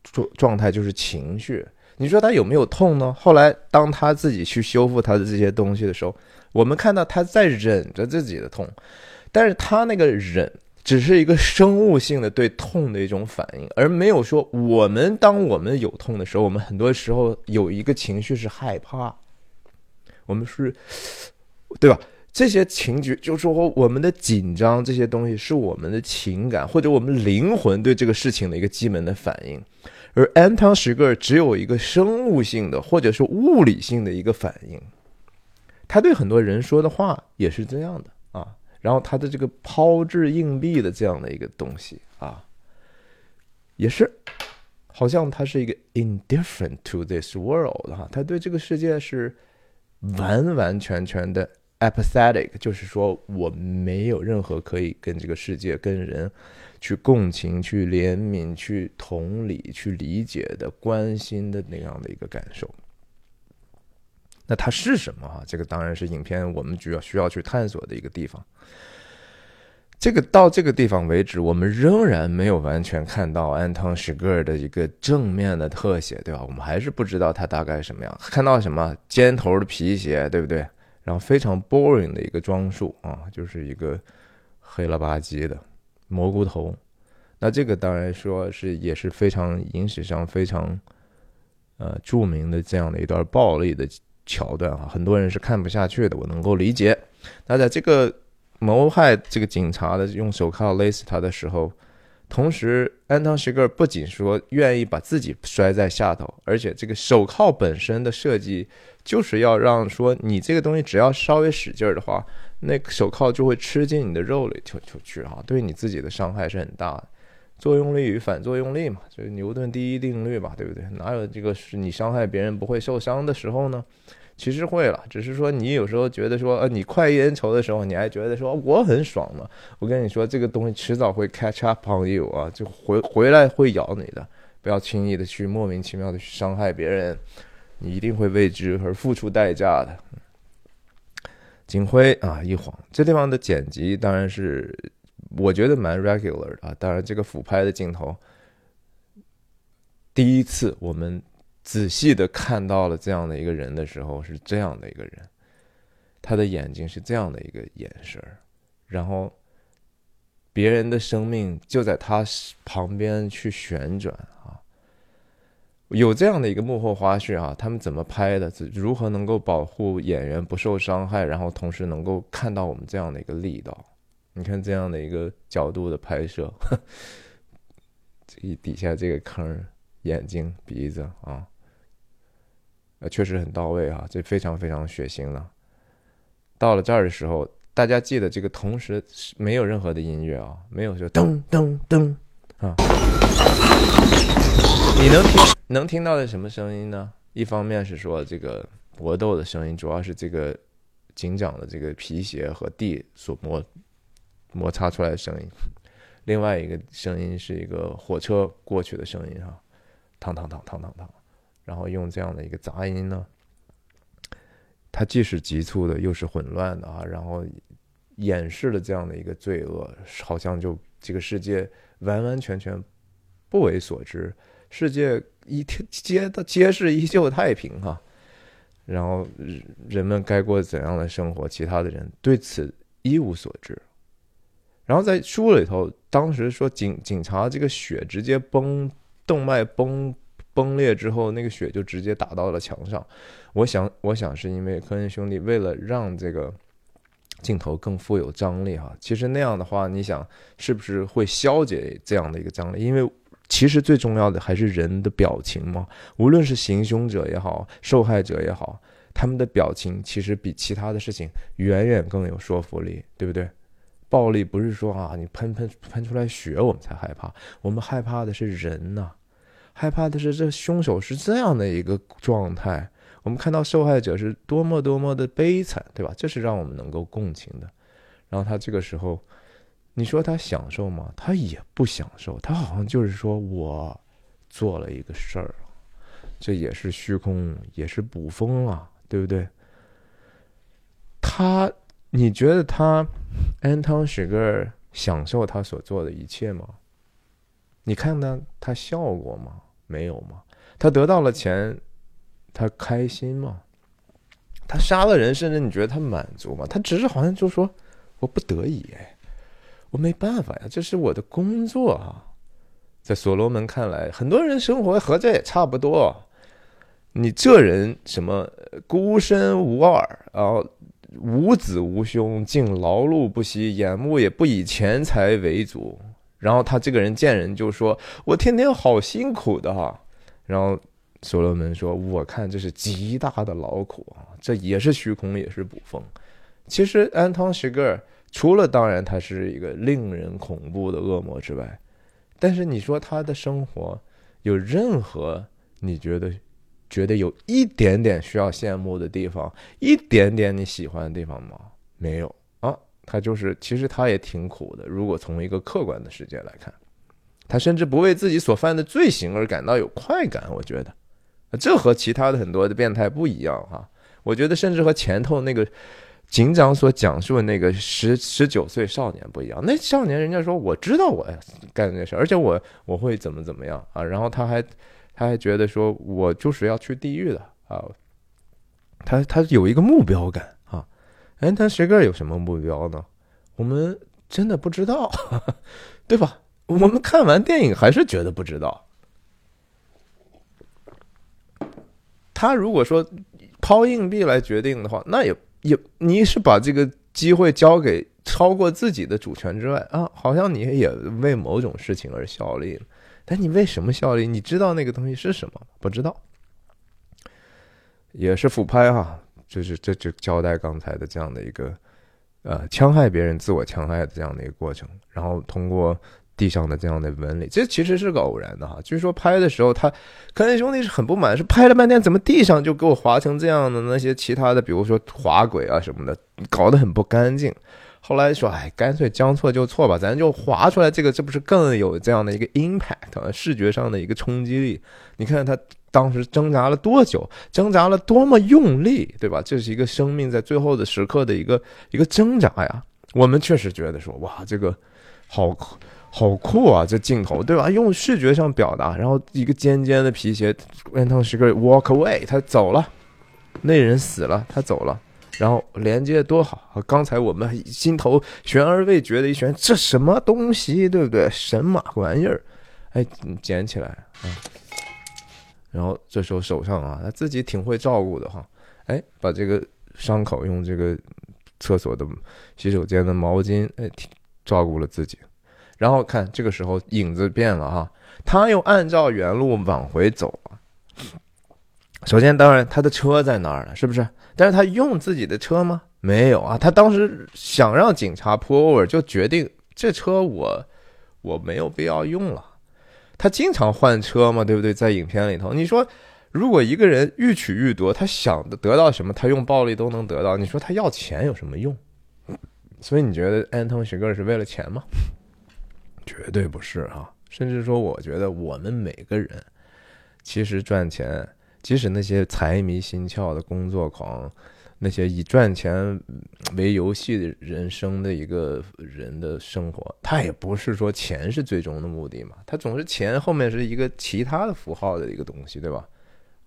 状状态，就是情绪。你说他有没有痛呢？后来当他自己去修复他的这些东西的时候，我们看到他在忍着自己的痛，但是他那个忍只是一个生物性的对痛的一种反应，而没有说我们当我们有痛的时候，我们很多时候有一个情绪是害怕。我们是，对吧？这些情绪，就是说我们的紧张，这些东西是我们的情感或者我们灵魂对这个事情的一个基本的反应。而安汤史格尔只有一个生物性的或者是物理性的一个反应，他对很多人说的话也是这样的啊。然后他的这个抛掷硬币的这样的一个东西啊，也是好像他是一个 indifferent to this world 哈，他对这个世界是完完全全的 apathetic，就是说我没有任何可以跟这个世界跟人。去共情、去怜悯、去同理、去理解的、关心的那样的一个感受，那它是什么啊？这个当然是影片我们主要需要去探索的一个地方。这个到这个地方为止，我们仍然没有完全看到安汤史格尔的一个正面的特写，对吧？我们还是不知道他大概什么样。看到什么尖头的皮鞋，对不对？然后非常 boring 的一个装束啊，就是一个黑了吧唧的。蘑菇头，那这个当然说是也是非常影史上非常呃著名的这样的一段暴力的桥段啊，很多人是看不下去的，我能够理解。那在这个谋害这个警察的用手铐勒死他的时候，同时安汤什格不仅说愿意把自己摔在下头，而且这个手铐本身的设计就是要让说你这个东西只要稍微使劲儿的话。那手铐就会吃进你的肉里就就去哈，对你自己的伤害是很大的。作用力与反作用力嘛，就是牛顿第一定律嘛，对不对？哪有这个是你伤害别人不会受伤的时候呢？其实会了，只是说你有时候觉得说，呃，你快意恩仇的时候，你还觉得说我很爽呢。我跟你说，这个东西迟早会 catch up on you 啊，就回回来会咬你的。不要轻易的去莫名其妙的去伤害别人，你一定会为之而付出代价的。警徽啊，一晃，这地方的剪辑当然是我觉得蛮 regular 的啊。当然，这个俯拍的镜头，第一次我们仔细的看到了这样的一个人的时候，是这样的一个人，他的眼睛是这样的一个眼神然后别人的生命就在他旁边去旋转。有这样的一个幕后花絮啊，他们怎么拍的？如何能够保护演员不受伤害，然后同时能够看到我们这样的一个力道？你看这样的一个角度的拍摄，这 [laughs] 底下这个坑，眼睛、鼻子啊，呃，确实很到位啊，这非常非常血腥了。到了这儿的时候，大家记得这个，同时没有任何的音乐啊，没有说噔噔噔啊。你能听能听到的什么声音呢？一方面是说这个搏斗的声音，主要是这个警长的这个皮鞋和地所摩摩擦出来的声音；另外一个声音是一个火车过去的声音哈，当当当当当当，然后用这样的一个杂音呢，它既是急促的，又是混乱的啊，然后掩饰了这样的一个罪恶，好像就这个世界完完全全不为所知。世界一天街的街市依旧太平哈，然后人们该过怎样的生活，其他的人对此一无所知。然后在书里头，当时说警警察这个血直接崩动脉崩崩裂之后，那个血就直接打到了墙上。我想，我想是因为科恩兄弟为了让这个镜头更富有张力哈，其实那样的话，你想是不是会消解这样的一个张力？因为其实最重要的还是人的表情嘛，无论是行凶者也好，受害者也好，他们的表情其实比其他的事情远远更有说服力，对不对？暴力不是说啊，你喷喷喷出来血我们才害怕，我们害怕的是人呐，害怕的是这凶手是这样的一个状态，我们看到受害者是多么多么的悲惨，对吧？这是让我们能够共情的。然后他这个时候。你说他享受吗？他也不享受，他好像就是说我做了一个事儿，这也是虚空，也是捕风啊，对不对？他，你觉得他安汤史格尔享受他所做的一切吗？你看他，他笑过吗？没有吗？他得到了钱，他开心吗？他杀了人，甚至你觉得他满足吗？他只是好像就说我不得已哎。我没办法呀，这是我的工作啊。在所罗门看来，很多人生活和这也差不多。你这人什么孤身无二然后，无子无兄，竟劳碌不息，眼目也不以钱财为主。然后他这个人见人就说：“我天天好辛苦的哈。”然后所罗门说：“我看这是极大的劳苦啊，这也是虚空，也是捕风。”其实安汤·席格尔除了当然他是一个令人恐怖的恶魔之外，但是你说他的生活有任何你觉得觉得有一点点需要羡慕的地方，一点点你喜欢的地方吗？没有啊。他就是，其实他也挺苦的。如果从一个客观的世界来看，他甚至不为自己所犯的罪行而感到有快感。我觉得，这和其他的很多的变态不一样哈。我觉得，甚至和前头那个警长所讲述的那个十十九岁少年不一样。那少年人家说我知道我干那事，而且我我会怎么怎么样啊。然后他还他还觉得说我就是要去地狱的啊。他他有一个目标感啊。哎，他谁个有什么目标呢？我们真的不知道，[laughs] 对吧？我们看完电影还是觉得不知道。他如果说抛硬币来决定的话，那也也你是把这个机会交给超过自己的主权之外啊，好像你也为某种事情而效力。但你为什么效力？你知道那个东西是什么？不知道，也是俯拍哈。就是这就交代刚才的这样的一个，呃，戕害别人、自我戕害的这样的一个过程，然后通过地上的这样的纹理，这其实是个偶然的哈。据说拍的时候，他科恩兄弟是很不满，是拍了半天，怎么地上就给我划成这样的？那些其他的，比如说滑轨啊什么的，搞得很不干净。后来说，哎，干脆将错就错吧，咱就划出来这个，这不是更有这样的一个 impact，视觉上的一个冲击力？你看他。当时挣扎了多久？挣扎了多么用力，对吧？这是一个生命在最后的时刻的一个一个挣扎呀。我们确实觉得说，哇，这个好好酷啊！这镜头，对吧？用视觉上表达，然后一个尖尖的皮鞋，让他是个 walk away，他走了，那人死了，他走了，然后连接多好。刚才我们心头悬而未决的一悬，这什么东西，对不对？神马玩意儿，哎，捡起来啊。然后这时候手上啊，他自己挺会照顾的哈，哎，把这个伤口用这个厕所的洗手间的毛巾，哎，照顾了自己。然后看这个时候影子变了哈，他又按照原路往回走了。首先，当然他的车在那儿了，是不是？但是他用自己的车吗？没有啊，他当时想让警察 pull over，就决定这车我我没有必要用了。他经常换车嘛，对不对？在影片里头，你说，如果一个人欲取欲夺，他想得到什么，他用暴力都能得到。你说他要钱有什么用？所以你觉得安东·雪格是为了钱吗？绝对不是啊！甚至说，我觉得我们每个人其实赚钱，即使那些财迷心窍的工作狂。那些以赚钱为游戏的人生的一个人的生活，他也不是说钱是最终的目的嘛，他总是钱后面是一个其他的符号的一个东西，对吧？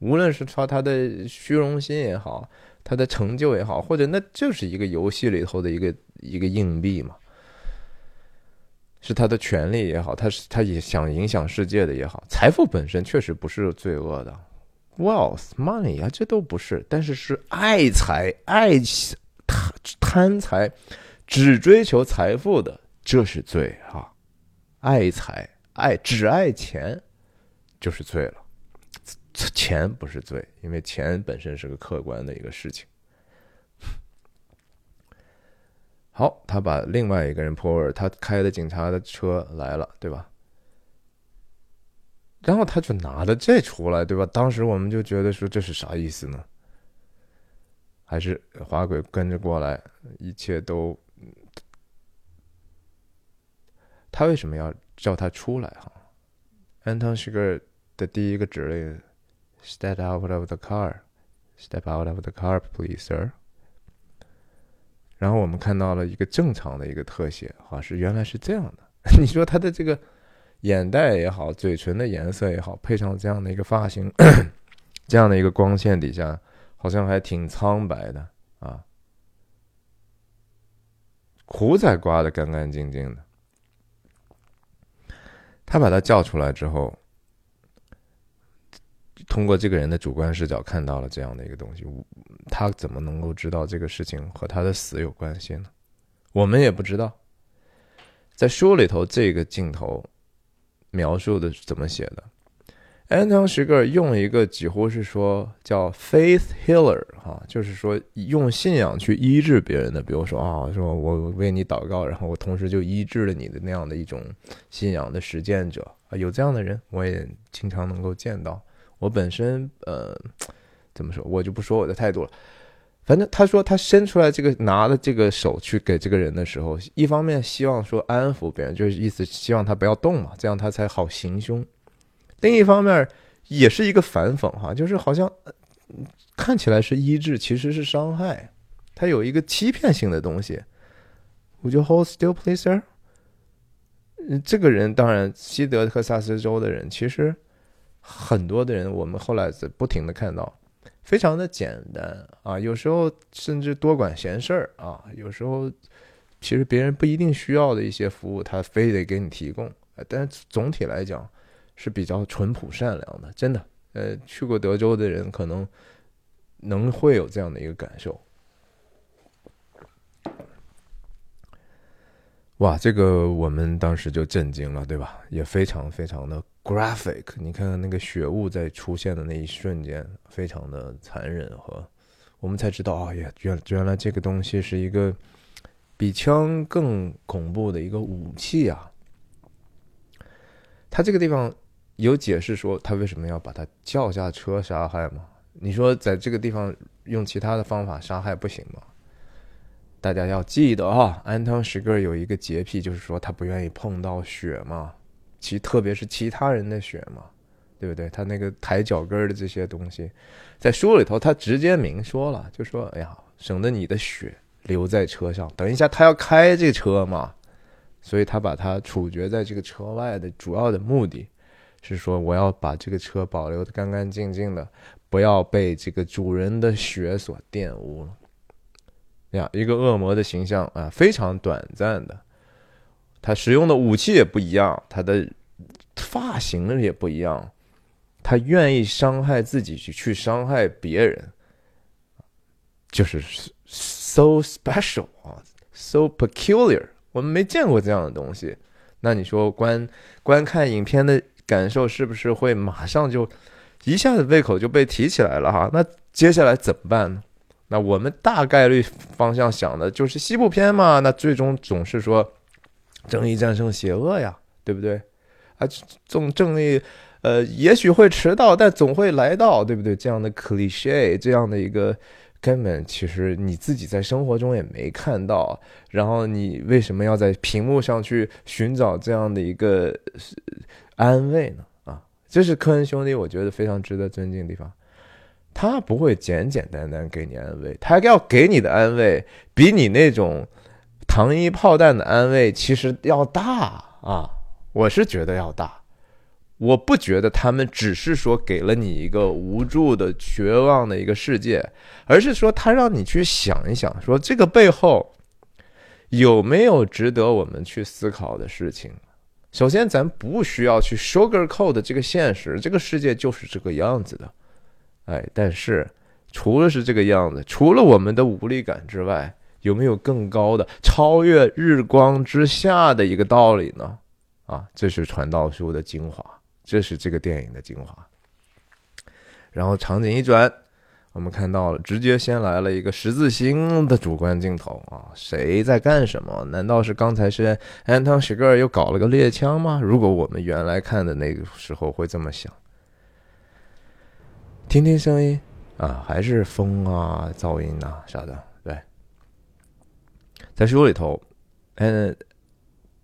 无论是说他的虚荣心也好，他的成就也好，或者那就是一个游戏里头的一个一个硬币嘛，是他的权利也好，他是他也想影响世界的也好，财富本身确实不是罪恶的。wealth money 啊，这都不是，但是是爱财、爱贪贪财，只追求财富的，这是罪啊！爱财、爱只爱钱，就是罪了。钱不是罪，因为钱本身是个客观的一个事情。好，他把另外一个人破尔，他开的警察的车来了，对吧？然后他就拿着这出来，对吧？当时我们就觉得说这是啥意思呢？还是滑轨跟着过来，一切都……他为什么要叫他出来？哈，Anton Sugar 的第一个指令：Step out of the car. Step out of the car, please, sir. 然后我们看到了一个正常的一个特写，哈，是原来是这样的。[laughs] 你说他的这个。眼袋也好，嘴唇的颜色也好，配上这样的一个发型，[coughs] 这样的一个光线底下，好像还挺苍白的啊。胡子刮的干干净净的。他把他叫出来之后，通过这个人的主观视角看到了这样的一个东西，他怎么能够知道这个事情和他的死有关系呢？我们也不知道。在书里头，这个镜头描述的是怎么写的？安藤石格尔用一个几乎是说叫 faith healer 哈，就是说用信仰去医治别人的，比如说啊，说我为你祷告，然后我同时就医治了你的那样的一种信仰的实践者啊，有这样的人，我也经常能够见到。我本身呃，怎么说，我就不说我的态度了。反正他说他伸出来这个拿的这个手去给这个人的时候，一方面希望说安抚别人，就是意思希望他不要动嘛，这样他才好行凶。另一方面，也是一个反讽哈，就是好像看起来是医治，其实是伤害。他有一个欺骗性的东西。Would you hold still, please, sir？这个人当然，西德克萨斯州的人，其实很多的人，我们后来在不停的看到，非常的简单啊，有时候甚至多管闲事儿啊，有时候其实别人不一定需要的一些服务，他非得给你提供。但总体来讲。是比较淳朴善良的，真的。呃，去过德州的人可能能会有这样的一个感受。哇，这个我们当时就震惊了，对吧？也非常非常的 graphic。你看看那个血雾在出现的那一瞬间，非常的残忍和我们才知道，哦呀，原原来这个东西是一个比枪更恐怖的一个武器啊！他这个地方。有解释说他为什么要把他叫下车杀害吗？你说在这个地方用其他的方法杀害不行吗？大家要记得哈，安汤史格尔有一个洁癖，就是说他不愿意碰到血嘛，其特别是其他人的血嘛，对不对？他那个抬脚跟的这些东西，在书里头他直接明说了，就说哎呀，省得你的血留在车上，等一下他要开这车嘛，所以他把他处决在这个车外的主要的目的。是说我要把这个车保留的干干净净的，不要被这个主人的血所玷污了。呀，一个恶魔的形象啊，非常短暂的。他使用的武器也不一样，他的发型也不一样。他愿意伤害自己去去伤害别人，就是 so special 啊，so peculiar。我们没见过这样的东西。那你说观观看影片的？感受是不是会马上就一下子胃口就被提起来了哈？那接下来怎么办呢？那我们大概率方向想的就是西部片嘛。那最终总是说正义战胜邪恶呀，对不对？啊，总正义呃也许会迟到，但总会来到，对不对？这样的 cliche，这样的一个根本其实你自己在生活中也没看到。然后你为什么要在屏幕上去寻找这样的一个？安慰呢？啊，这是科恩兄弟，我觉得非常值得尊敬的地方。他不会简简单单给你安慰，他要给你的安慰比你那种糖衣炮弹的安慰其实要大啊！我是觉得要大。我不觉得他们只是说给了你一个无助的、绝望的一个世界，而是说他让你去想一想，说这个背后有没有值得我们去思考的事情。首先，咱不需要去 sugarcoat 这个现实，这个世界就是这个样子的，哎，但是除了是这个样子，除了我们的无力感之外，有没有更高的、超越日光之下的一个道理呢？啊，这是传道书的精华，这是这个电影的精华。然后场景一转。我们看到了，直接先来了一个十字星的主观镜头啊！谁在干什么？难道是刚才是安汤史格尔又搞了个猎枪吗？如果我们原来看的那个时候会这么想，听听声音啊，还是风啊、噪音啊啥的。在书里头，嗯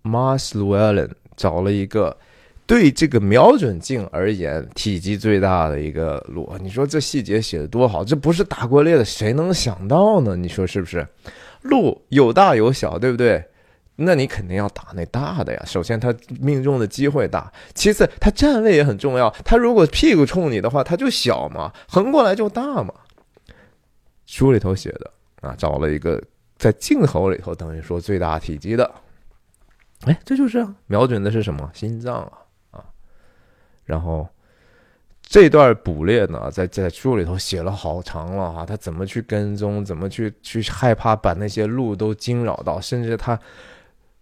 ，Mars Llewellyn 找了一个。对这个瞄准镜而言，体积最大的一个鹿，你说这细节写的多好？这不是打过猎的，谁能想到呢？你说是不是？鹿有大有小，对不对？那你肯定要打那大的呀。首先，它命中的机会大；其次，它站位也很重要。它如果屁股冲你的话，它就小嘛，横过来就大嘛。书里头写的啊，找了一个在镜头里头等于说最大体积的，哎，这就是啊瞄准的是什么？心脏啊啊。然后这段捕猎呢，在在书里头写了好长了哈，他怎么去跟踪，怎么去去害怕把那些鹿都惊扰到，甚至他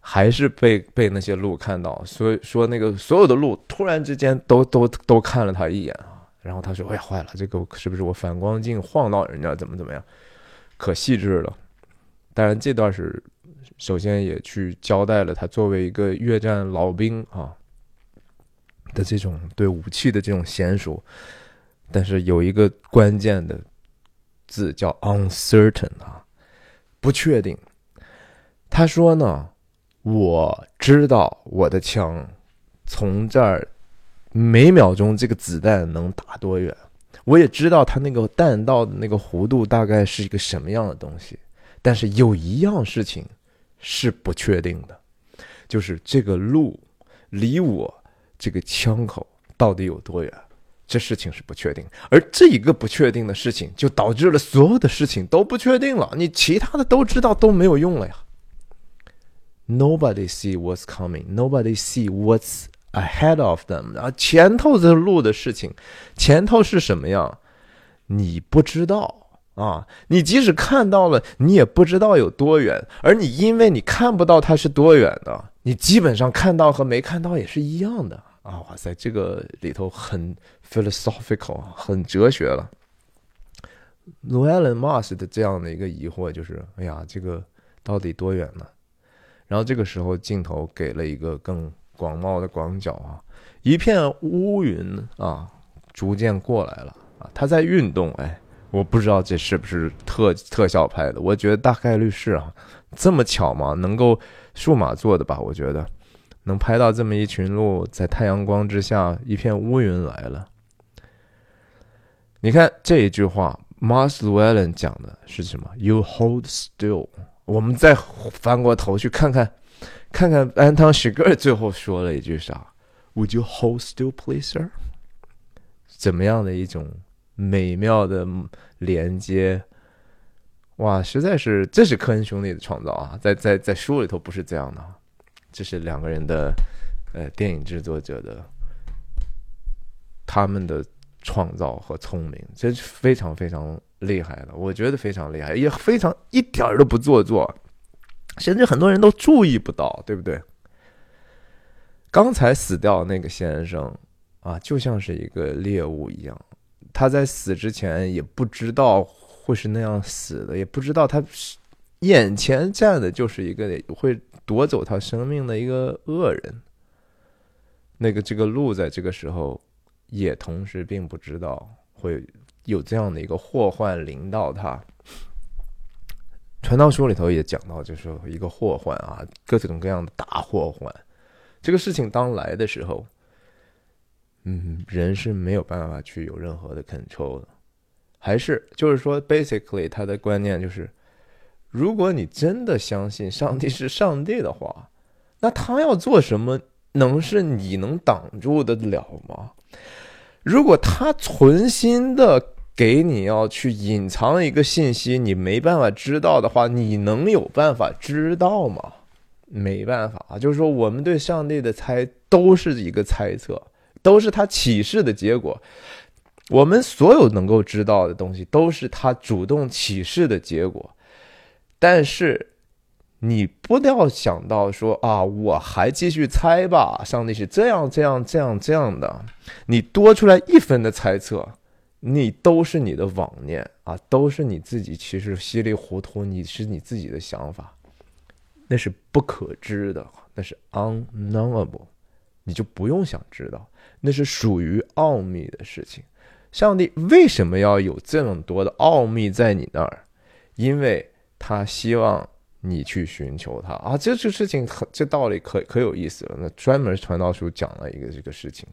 还是被被那些鹿看到，所以说那个所有的鹿突然之间都都都看了他一眼啊，然后他说：“哎呀，坏了，这个是不是我反光镜晃到人家，怎么怎么样？可细致了。”当然，这段是首先也去交代了他作为一个越战老兵啊。的这种对武器的这种娴熟，但是有一个关键的字叫 uncertain 啊，不确定。他说呢，我知道我的枪从这儿每秒钟这个子弹能打多远，我也知道它那个弹道的那个弧度大概是一个什么样的东西，但是有一样事情是不确定的，就是这个路离我。这个枪口到底有多远？这事情是不确定，而这一个不确定的事情，就导致了所有的事情都不确定了。你其他的都知道都没有用了呀。Nobody see what's coming. Nobody see what's ahead of them. 啊，前头的路的事情，前头是什么样，你不知道啊。你即使看到了，你也不知道有多远。而你因为你看不到它是多远的，你基本上看到和没看到也是一样的。啊，哇塞，这个里头很 philosophical，很哲学了。Llewellyn Moss 的这样的一个疑惑就是：哎呀，这个到底多远呢？然后这个时候镜头给了一个更广袤的广角啊，一片乌云啊，逐渐过来了啊，它在运动。哎，我不知道这是不是特特效拍的，我觉得大概率是啊。这么巧吗？能够数码做的吧？我觉得。能拍到这么一群鹿在太阳光之下，一片乌云来了。你看这一句话 m a r s Llewellyn 讲的是什么？You hold still。我们再翻过头去看看，看看安汤许格最后说了一句啥？Would you hold still, please, sir？怎么样的一种美妙的连接？哇，实在是，这是科恩兄弟的创造啊！在在在书里头不是这样的。这是两个人的，呃，电影制作者的他们的创造和聪明，这是非常非常厉害的。我觉得非常厉害，也非常一点儿都不做作，甚至很多人都注意不到，对不对？刚才死掉那个先生啊，就像是一个猎物一样，他在死之前也不知道会是那样死的，也不知道他眼前站的就是一个会。夺走他生命的一个恶人，那个这个鹿在这个时候也同时并不知道会有这样的一个祸患临到他。传道书里头也讲到，就是一个祸患啊，各种各样的大祸患。这个事情当来的时候，嗯，人是没有办法去有任何的 control 的，还是就是说，basically 他的观念就是。如果你真的相信上帝是上帝的话，那他要做什么能是你能挡住得了吗？如果他存心的给你要去隐藏一个信息，你没办法知道的话，你能有办法知道吗？没办法啊，就是说我们对上帝的猜都是一个猜测，都是他启示的结果。我们所有能够知道的东西，都是他主动启示的结果。但是，你不要想到说啊，我还继续猜吧。上帝是这样、这样、这样、这样的。你多出来一分的猜测，你都是你的妄念啊，都是你自己其实稀里糊涂。你是你自己的想法，那是不可知的，那是 unknowable，你就不用想知道，那是属于奥秘的事情。上帝为什么要有这么多的奥秘在你那儿？因为。他希望你去寻求他啊，这这事情很这道理可可有意思了。那专门传道书讲了一个这个事情，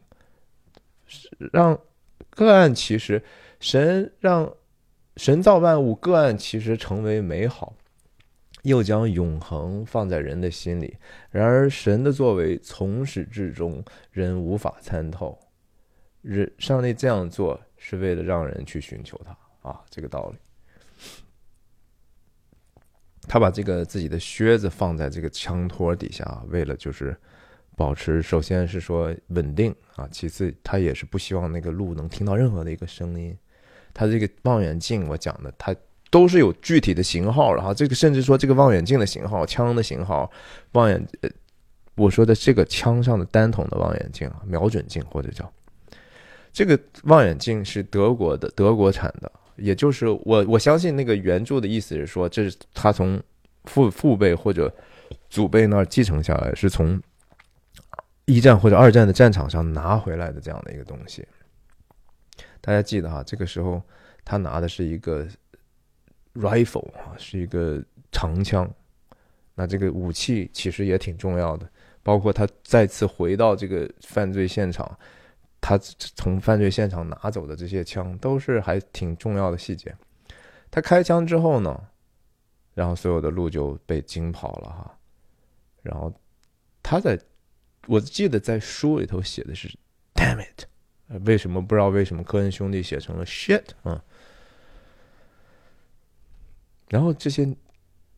让个案其实神让神造万物，个案其实成为美好，又将永恒放在人的心里。然而神的作为从始至终人无法参透，人上帝这样做是为了让人去寻求他啊，这个道理。他把这个自己的靴子放在这个枪托底下，为了就是保持，首先是说稳定啊，其次他也是不希望那个路能听到任何的一个声音。他这个望远镜，我讲的，他都是有具体的型号了哈。这个甚至说这个望远镜的型号、枪的型号、望远，呃，我说的这个枪上的单筒的望远镜啊，瞄准镜或者叫这个望远镜是德国的，德国产的，也就是我我相信那个原著的意思是说，这是他从父父辈或者祖辈那儿继承下来，是从一战或者二战的战场上拿回来的这样的一个东西。大家记得哈，这个时候他拿的是一个 rifle 啊，是一个长枪。那这个武器其实也挺重要的，包括他再次回到这个犯罪现场，他从犯罪现场拿走的这些枪都是还挺重要的细节。他开枪之后呢，然后所有的路就被惊跑了哈。然后他在，我记得在书里头写的是 “damn it”。为什么不知道为什么科恩兄弟写成了 shit 啊？然后这些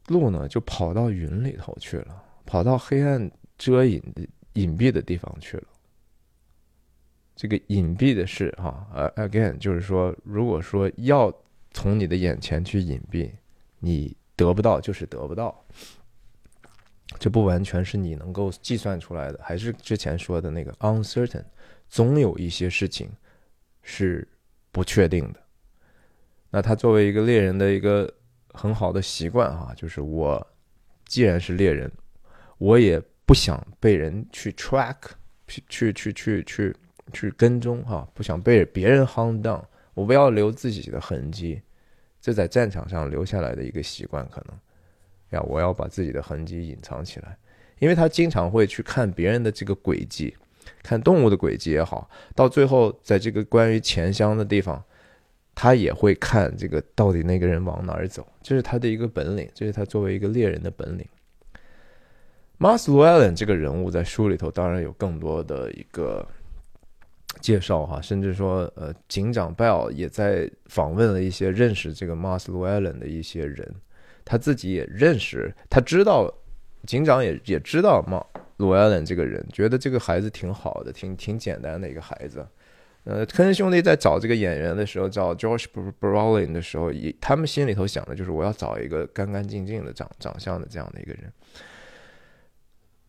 鹿呢，就跑到云里头去了，跑到黑暗遮隐的隐蔽的地方去了。这个隐蔽的是哈，呃，again，就是说，如果说要从你的眼前去隐蔽，你得不到就是得不到。这不完全是你能够计算出来的，还是之前说的那个 uncertain。总有一些事情是不确定的。那他作为一个猎人的一个很好的习惯啊，就是我既然是猎人，我也不想被人去 track，去去去去去去跟踪哈，不想被别人 hunt down，我不要留自己的痕迹。这在战场上留下来的一个习惯，可能呀，我要把自己的痕迹隐藏起来，因为他经常会去看别人的这个轨迹。看动物的轨迹也好，到最后在这个关于钱箱的地方，他也会看这个到底那个人往哪儿走，这是他的一个本领，这是他作为一个猎人的本领。马斯洛艾伦这个人物在书里头当然有更多的一个介绍哈，甚至说呃，警长贝尔也在访问了一些认识这个马斯洛艾伦的一些人，他自己也认识，他知道警长也也知道马。罗艾伦这个人觉得这个孩子挺好的，挺挺简单的一个孩子。呃，科恩兄弟在找这个演员的时候，找 George Brolin 的时候，也他们心里头想的就是我要找一个干干净净的长长相的这样的一个人。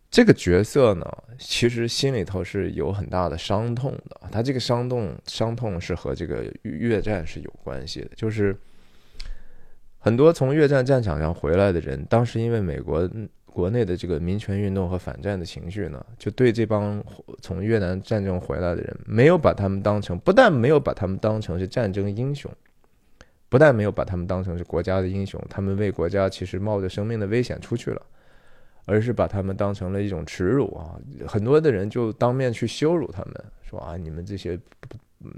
这个角色呢，其实心里头是有很大的伤痛的。他这个伤痛，伤痛是和这个越战是有关系的，就是很多从越战战场上回来的人，当时因为美国。国内的这个民权运动和反战的情绪呢，就对这帮从越南战争回来的人，没有把他们当成，不但没有把他们当成是战争英雄，不但没有把他们当成是国家的英雄，他们为国家其实冒着生命的危险出去了，而是把他们当成了一种耻辱啊！很多的人就当面去羞辱他们，说啊，你们这些，嗯，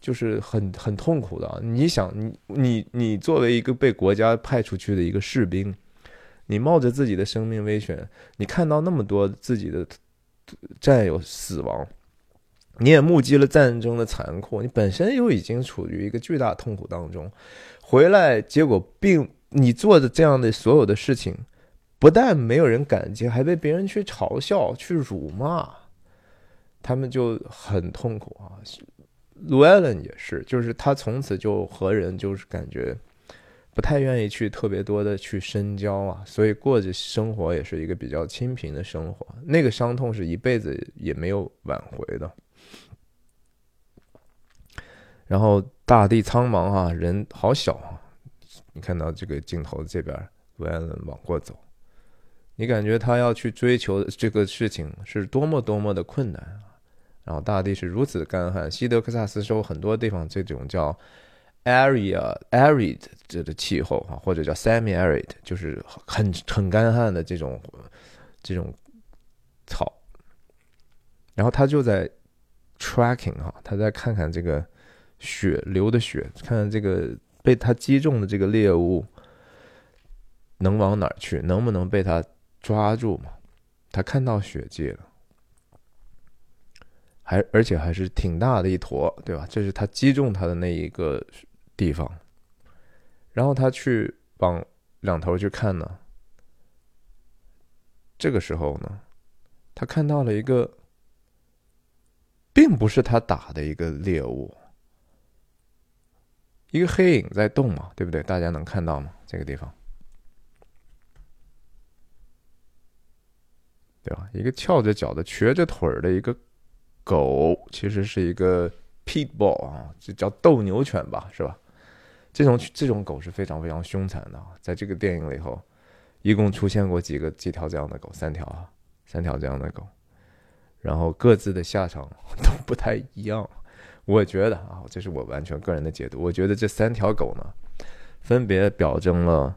就是很很痛苦的。你想，你你你作为一个被国家派出去的一个士兵。你冒着自己的生命危险，你看到那么多自己的战友死亡，你也目击了战争的残酷，你本身又已经处于一个巨大痛苦当中，回来结果并你做的这样的所有的事情，不但没有人感激，还被别人去嘲笑、去辱骂，他们就很痛苦啊。卢艾伦也是，就是他从此就和人就是感觉。不太愿意去特别多的去深交啊，所以过着生活也是一个比较清贫的生活。那个伤痛是一辈子也没有挽回的。然后大地苍茫啊，人好小啊。你看到这个镜头这边，罗安伦往过走，你感觉他要去追求这个事情是多么多么的困难啊。然后大地是如此干旱，西德克萨斯州很多地方这种叫。Area arid 这的气候哈，或者叫 semi arid，就是很很干旱的这种这种草。然后他就在 tracking 哈，他在看看这个血流的血，看看这个被他击中的这个猎物能往哪儿去，能不能被他抓住嘛？他看到血迹了，还而且还是挺大的一坨，对吧？这是他击中他的那一个。地方，然后他去往两头去看呢。这个时候呢，他看到了一个，并不是他打的一个猎物，一个黑影在动嘛，对不对？大家能看到吗？这个地方，对吧？一个翘着脚的、瘸着腿的一个狗，其实是一个 pitbull 啊，这叫斗牛犬吧，是吧？这种这种狗是非常非常凶残的，在这个电影里头，一共出现过几个几条这样的狗，三条啊。三条这样的狗，然后各自的下场 [laughs] 都不太一样。我觉得啊，这是我完全个人的解读。我觉得这三条狗呢，分别表征了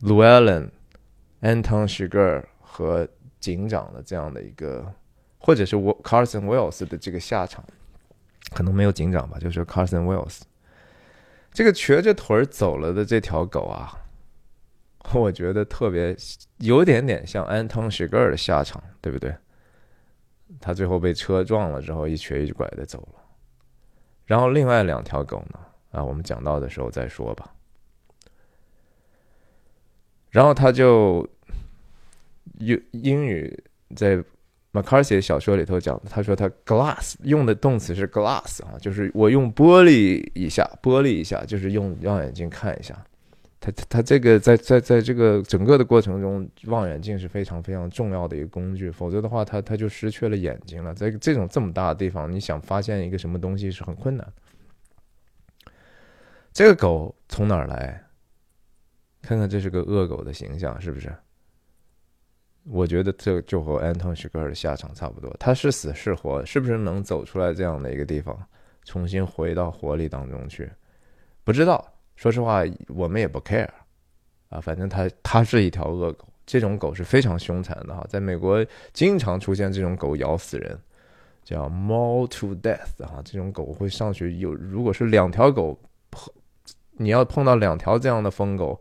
Llewellyn、Anton Sugar 和警长的这样的一个，或者是我 Carson Wells 的这个下场，可能没有警长吧，就是 Carson Wells 这个瘸着腿走了的这条狗啊。[laughs] 我觉得特别有点点像安藤史格尔的下场，对不对？他最后被车撞了之后，一瘸一拐的走了。然后另外两条狗呢？啊，我们讲到的时候再说吧。然后他就用英语在 McCarthy 小说里头讲，他说他 glass 用的动词是 glass 啊，就是我用玻璃一下，玻璃一下，就是用望远镜看一下。他他这个在在在这个整个的过程中，望远镜是非常非常重要的一个工具，否则的话，他他就失去了眼睛了。在这种这么大的地方，你想发现一个什么东西是很困难。这个狗从哪儿来？看看这是个恶狗的形象，是不是？我觉得这就和安东·许格尔的下场差不多。他是死是活？是不是能走出来这样的一个地方，重新回到活力当中去？不知道。说实话，我们也不 care，啊，反正它它是一条恶狗，这种狗是非常凶残的哈，在美国经常出现这种狗咬死人，叫 m a l to death 哈，这种狗会上去有，如果是两条狗碰，你要碰到两条这样的疯狗，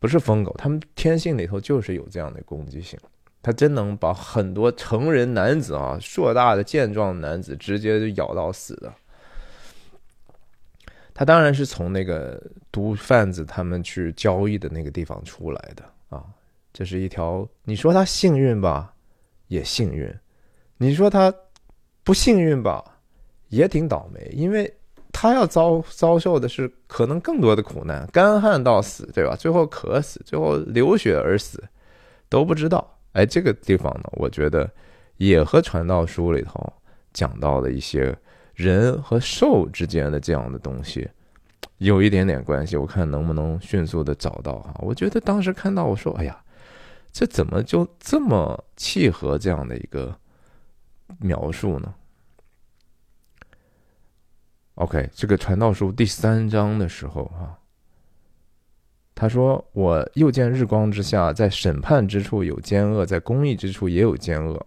不是疯狗，它们天性里头就是有这样的攻击性，他真能把很多成人男子啊，硕大的健壮男子直接就咬到死的。他当然是从那个毒贩子他们去交易的那个地方出来的啊，这是一条你说他幸运吧，也幸运；你说他不幸运吧，也挺倒霉，因为他要遭遭受的是可能更多的苦难，干旱到死，对吧？最后渴死，最后流血而死，都不知道。哎，这个地方呢，我觉得也和传道书里头讲到的一些。人和兽之间的这样的东西，有一点点关系。我看能不能迅速的找到哈。我觉得当时看到我说：“哎呀，这怎么就这么契合这样的一个描述呢？”OK，这个传道书第三章的时候啊，他说：“我又见日光之下，在审判之处有奸恶，在公义之处也有奸恶。”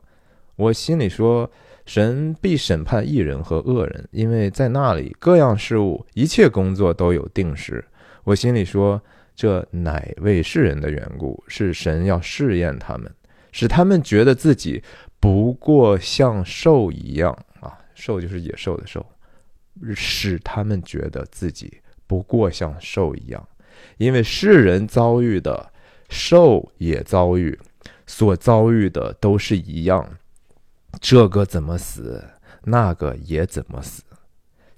我心里说。神必审判义人和恶人，因为在那里各样事物、一切工作都有定时。我心里说，这乃为世人的缘故，是神要试验他们，使他们觉得自己不过像兽一样啊，兽就是野兽的兽，使他们觉得自己不过像兽一样，因为世人遭遇的，兽也遭遇，所遭遇的都是一样。这个怎么死，那个也怎么死，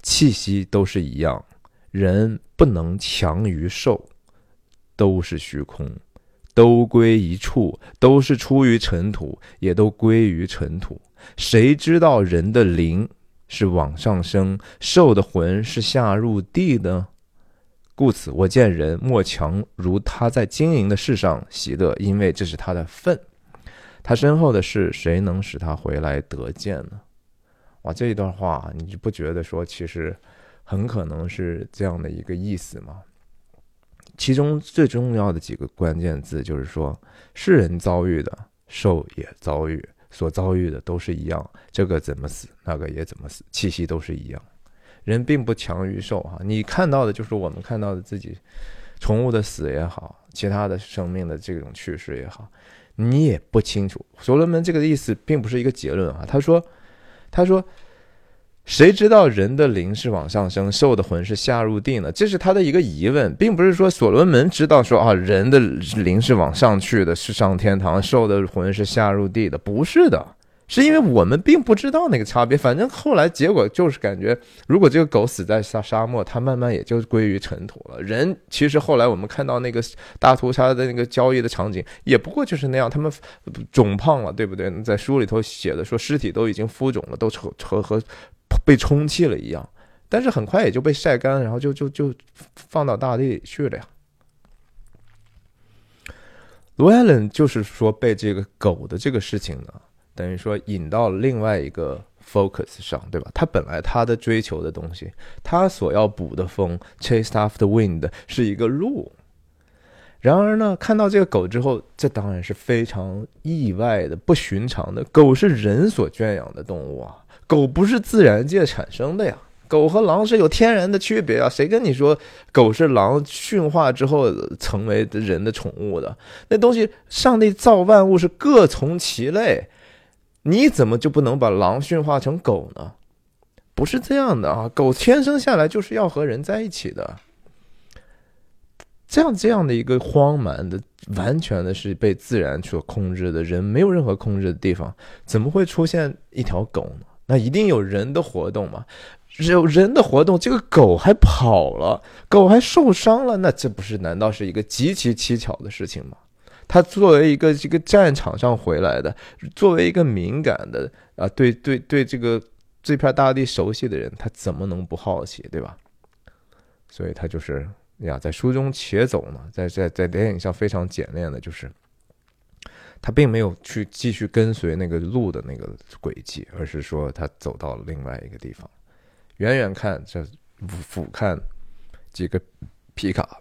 气息都是一样。人不能强于兽，都是虚空，都归一处，都是出于尘土，也都归于尘土。谁知道人的灵是往上升，兽的魂是下入地的？故此，我见人莫强如他在经营的事上喜乐，因为这是他的份。他身后的事，谁能使他回来得见呢？哇，这一段话，你就不觉得说，其实很可能是这样的一个意思吗？其中最重要的几个关键字就是说，世人遭遇的，兽也遭遇，所遭遇的都是一样。这个怎么死，那个也怎么死，气息都是一样。人并不强于兽哈，你看到的就是我们看到的自己，宠物的死也好，其他的生命的这种去世也好。你也不清楚，所罗门这个意思并不是一个结论啊。他说：“他说，谁知道人的灵是往上升，兽的魂是下入地呢？这是他的一个疑问，并不是说所罗门知道说啊，人的灵是往上去的，是上天堂；兽的魂是下入地的，不是的，是因为我们并不知道那个差别。反正后来结果就是感觉，如果这个狗死在沙沙漠，它慢慢也就归于尘土了。人其实后来我们看到那个大屠杀的那个交易的场景，也不过就是那样，他们肿胖了，对不对？在书里头写的说，尸体都已经浮肿了，都和和和。被充气了一样，但是很快也就被晒干，然后就就就放到大地里去了呀。罗艾伦就是说被这个狗的这个事情呢，等于说引到了另外一个 focus 上，对吧？他本来他的追求的东西，他所要捕的风 chase after wind 是一个鹿，然而呢，看到这个狗之后，这当然是非常意外的、不寻常的。狗是人所圈养的动物啊。狗不是自然界产生的呀，狗和狼是有天然的区别啊！谁跟你说狗是狼驯化之后成为人的宠物的？那东西，上帝造万物是各从其类，你怎么就不能把狼驯化成狗呢？不是这样的啊！狗天生下来就是要和人在一起的，这样这样的一个荒蛮的、完全的是被自然所控制的人没有任何控制的地方，怎么会出现一条狗呢？那一定有人的活动嘛？有人的活动，这个狗还跑了，狗还受伤了，那这不是难道是一个极其蹊跷的事情吗？他作为一个这个战场上回来的，作为一个敏感的啊，对对对，这个这片大地熟悉的人，他怎么能不好奇，对吧？所以他就是呀，在书中且走嘛，在在在电影上非常简练的，就是。他并没有去继续跟随那个路的那个轨迹，而是说他走到了另外一个地方。远远看，这俯瞰几个皮卡，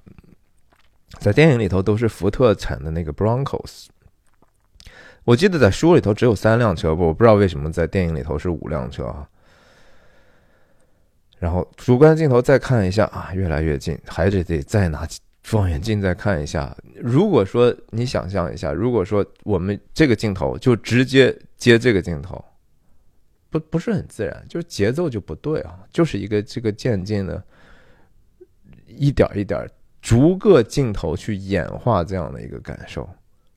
在电影里头都是福特产的那个 Broncos。我记得在书里头只有三辆车，不我不知道为什么在电影里头是五辆车啊。然后主观镜头再看一下啊，越来越近，还是得再拿。望远镜再看一下，如果说你想象一下，如果说我们这个镜头就直接接这个镜头，不不是很自然，就是节奏就不对啊，就是一个这个渐进的，一点一点逐个镜头去演化这样的一个感受，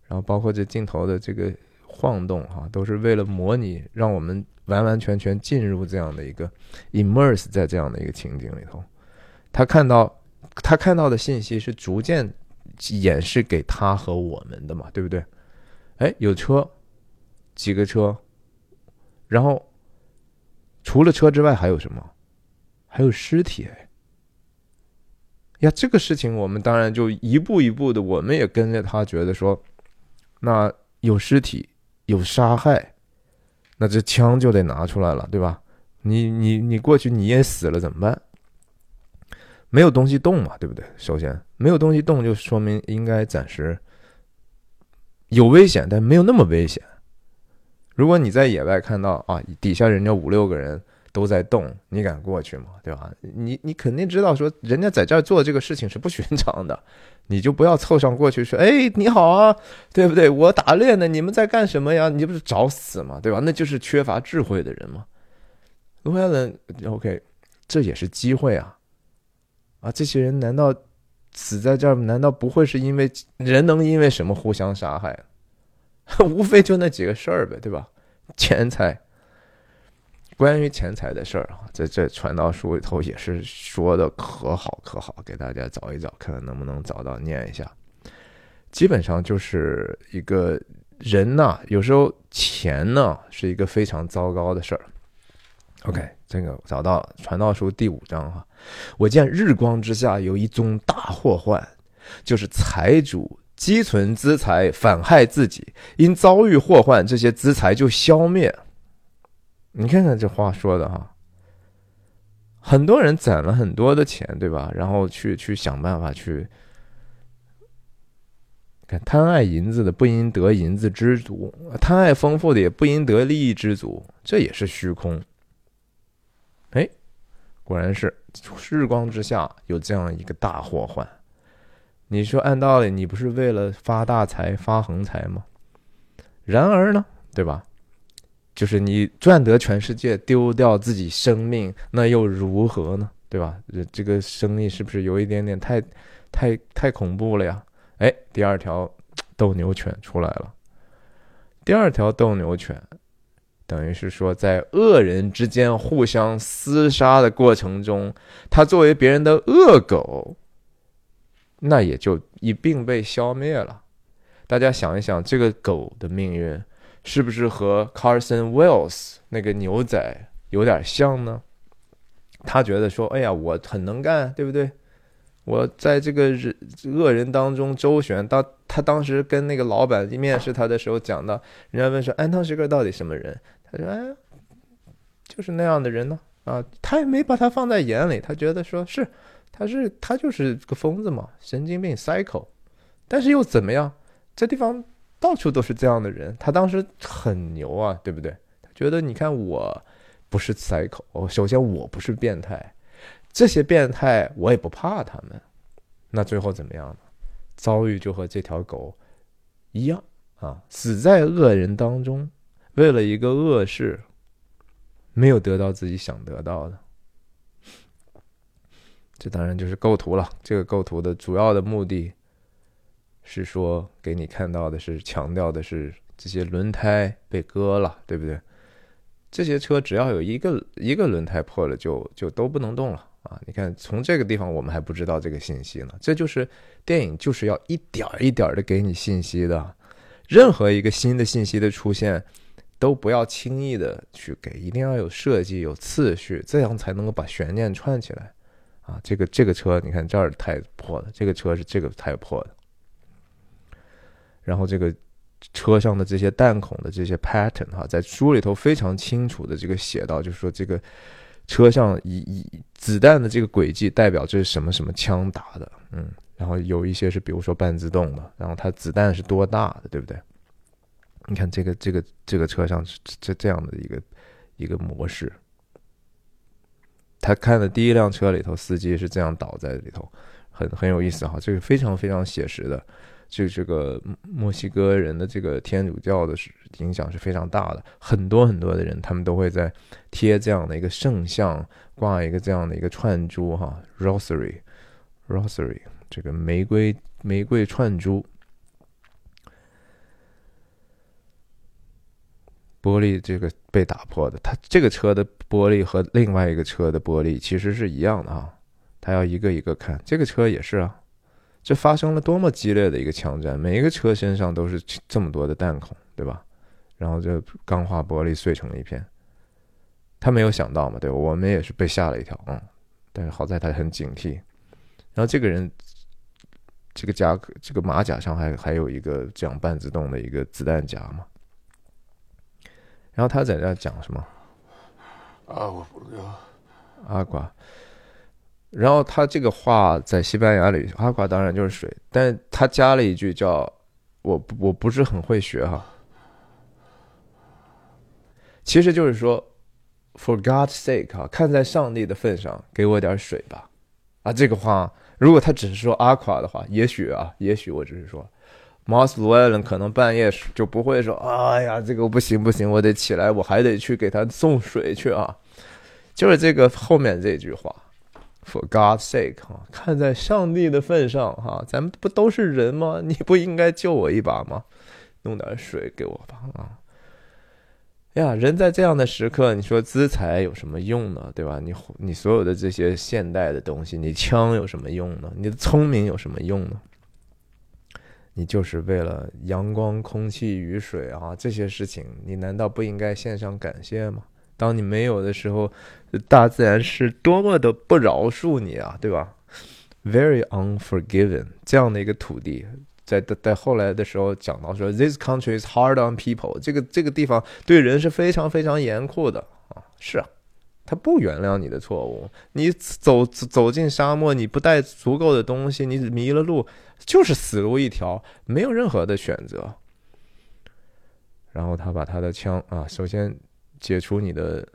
然后包括这镜头的这个晃动哈，都是为了模拟让我们完完全全进入这样的一个 immerse 在这样的一个情景里头，他看到。他看到的信息是逐渐演示给他和我们的嘛，对不对？哎，有车，几个车，然后除了车之外还有什么？还有尸体哎！呀，这个事情我们当然就一步一步的，我们也跟着他，觉得说，那有尸体，有杀害，那这枪就得拿出来了，对吧？你你你过去你也死了怎么办？没有东西动嘛，对不对？首先，没有东西动，就说明应该暂时有危险，但没有那么危险。如果你在野外看到啊，底下人家五六个人都在动，你敢过去吗？对吧？你你肯定知道说，人家在这儿做这个事情是不寻常的，你就不要凑上过去说，哎，你好啊，对不对？我打猎呢，你们在干什么呀？你不是找死吗？对吧？那就是缺乏智慧的人嘛。罗亚伦，OK，这也是机会啊。啊，这些人难道死在这儿？难道不会是因为人能因为什么互相杀害？[laughs] 无非就那几个事儿呗，对吧？钱财，关于钱财的事儿啊，在这传道书里头也是说的可好可好，给大家找一找，看看能不能找到念一下。基本上就是一个人呐，有时候钱呢是一个非常糟糕的事儿。OK，这个找到传道书第五章哈。我见日光之下有一宗大祸患，就是财主积存资财，反害自己，因遭遇祸患，这些资财就消灭。你看看这话说的哈，很多人攒了很多的钱，对吧？然后去去想办法去，看贪爱银子的不因得银子知足，贪爱丰富的也不因得利益知足，这也是虚空。哎，果然是日光之下有这样一个大祸患。你说按道理，你不是为了发大财、发横财吗？然而呢，对吧？就是你赚得全世界，丢掉自己生命，那又如何呢？对吧？这这个生意是不是有一点点太、太、太恐怖了呀？哎，第二条斗牛犬出来了。第二条斗牛犬，等于是说，在恶人之间互相厮杀的过程中，它作为别人的恶狗，那也就一并被消灭了。大家想一想，这个狗的命运是不是和 Carson Wells 那个牛仔有点像呢？他觉得说：“哎呀，我很能干，对不对？我在这个人恶人当中周旋。当他当时跟那个老板面试他的时候讲到，人家问说安汤石克到底什么人？他说：哎，就是那样的人呢。啊，他也没把他放在眼里，他觉得说是，他是他就是个疯子嘛，神经病 psycho。但是又怎么样？这地方到处都是这样的人，他当时很牛啊，对不对？他觉得你看我。”不是 psycho，首先我不是变态，这些变态我也不怕他们。那最后怎么样呢？遭遇就和这条狗一样啊，死在恶人当中，为了一个恶事，没有得到自己想得到的。这当然就是构图了。这个构图的主要的目的是说，给你看到的是强调的是这些轮胎被割了，对不对？这些车只要有一个一个轮胎破了，就就都不能动了啊！你看，从这个地方我们还不知道这个信息呢。这就是电影就是要一点一点的给你信息的。任何一个新的信息的出现，都不要轻易的去给，一定要有设计、有次序，这样才能够把悬念串起来啊！这个这个车，你看这儿胎破了，这个车是这个胎破的，然后这个。车上的这些弹孔的这些 pattern 哈，在书里头非常清楚的这个写到，就是说这个车上以以子弹的这个轨迹代表这是什么什么枪打的，嗯，然后有一些是比如说半自动的，然后它子弹是多大的，对不对？你看这个这个这个车上这这样的一个一个模式，他看的第一辆车里头司机是这样倒在里头，很很有意思哈，这个非常非常写实的。就这个墨西哥人的这个天主教的是影响是非常大的，很多很多的人他们都会在贴这样的一个圣像，挂一个这样的一个串珠哈，rosary，rosary，这个玫瑰玫瑰串珠，玻璃这个被打破的，它这个车的玻璃和另外一个车的玻璃其实是一样的啊，他要一个一个看，这个车也是啊。这发生了多么激烈的一个枪战！每一个车身上都是这么多的弹孔，对吧？然后这钢化玻璃碎成了一片。他没有想到嘛，对吧？我们也是被吓了一跳，嗯。但是好在他很警惕。然后这个人，这个夹这个马甲上还还有一个这样半自动的一个子弹夹嘛。然后他在那讲什么？啊，我不知道。阿瓜。然后他这个话在西班牙里，阿瓜当然就是水，但他加了一句叫“我我不是很会学哈”，其实就是说 “for God's sake” 哈，看在上帝的份上，给我点水吧。啊，这个话如果他只是说阿夸的话，也许啊，也许我只是说，马斯罗埃伦可能半夜就不会说：“哎呀，这个不行不行，我得起来，我还得去给他送水去啊。”就是这个后面这句话。For God's sake，哈，看在上帝的份上，哈，咱们不都是人吗？你不应该救我一把吗？弄点水给我吧，啊！呀，人在这样的时刻，你说资财有什么用呢？对吧？你你所有的这些现代的东西，你枪有什么用呢？你的聪明有什么用呢？你就是为了阳光、空气、雨水啊，这些事情，你难道不应该献上感谢吗？当你没有的时候，大自然是多么的不饶恕你啊，对吧？Very unforgiven，这样的一个土地，在在后来的时候讲到说，This country is hard on people，这个这个地方对人是非常非常严酷的啊，是啊，他不原谅你的错误，你走走进沙漠，你不带足够的东西，你迷了路，就是死路一条，没有任何的选择。然后他把他的枪啊，首先。解除你的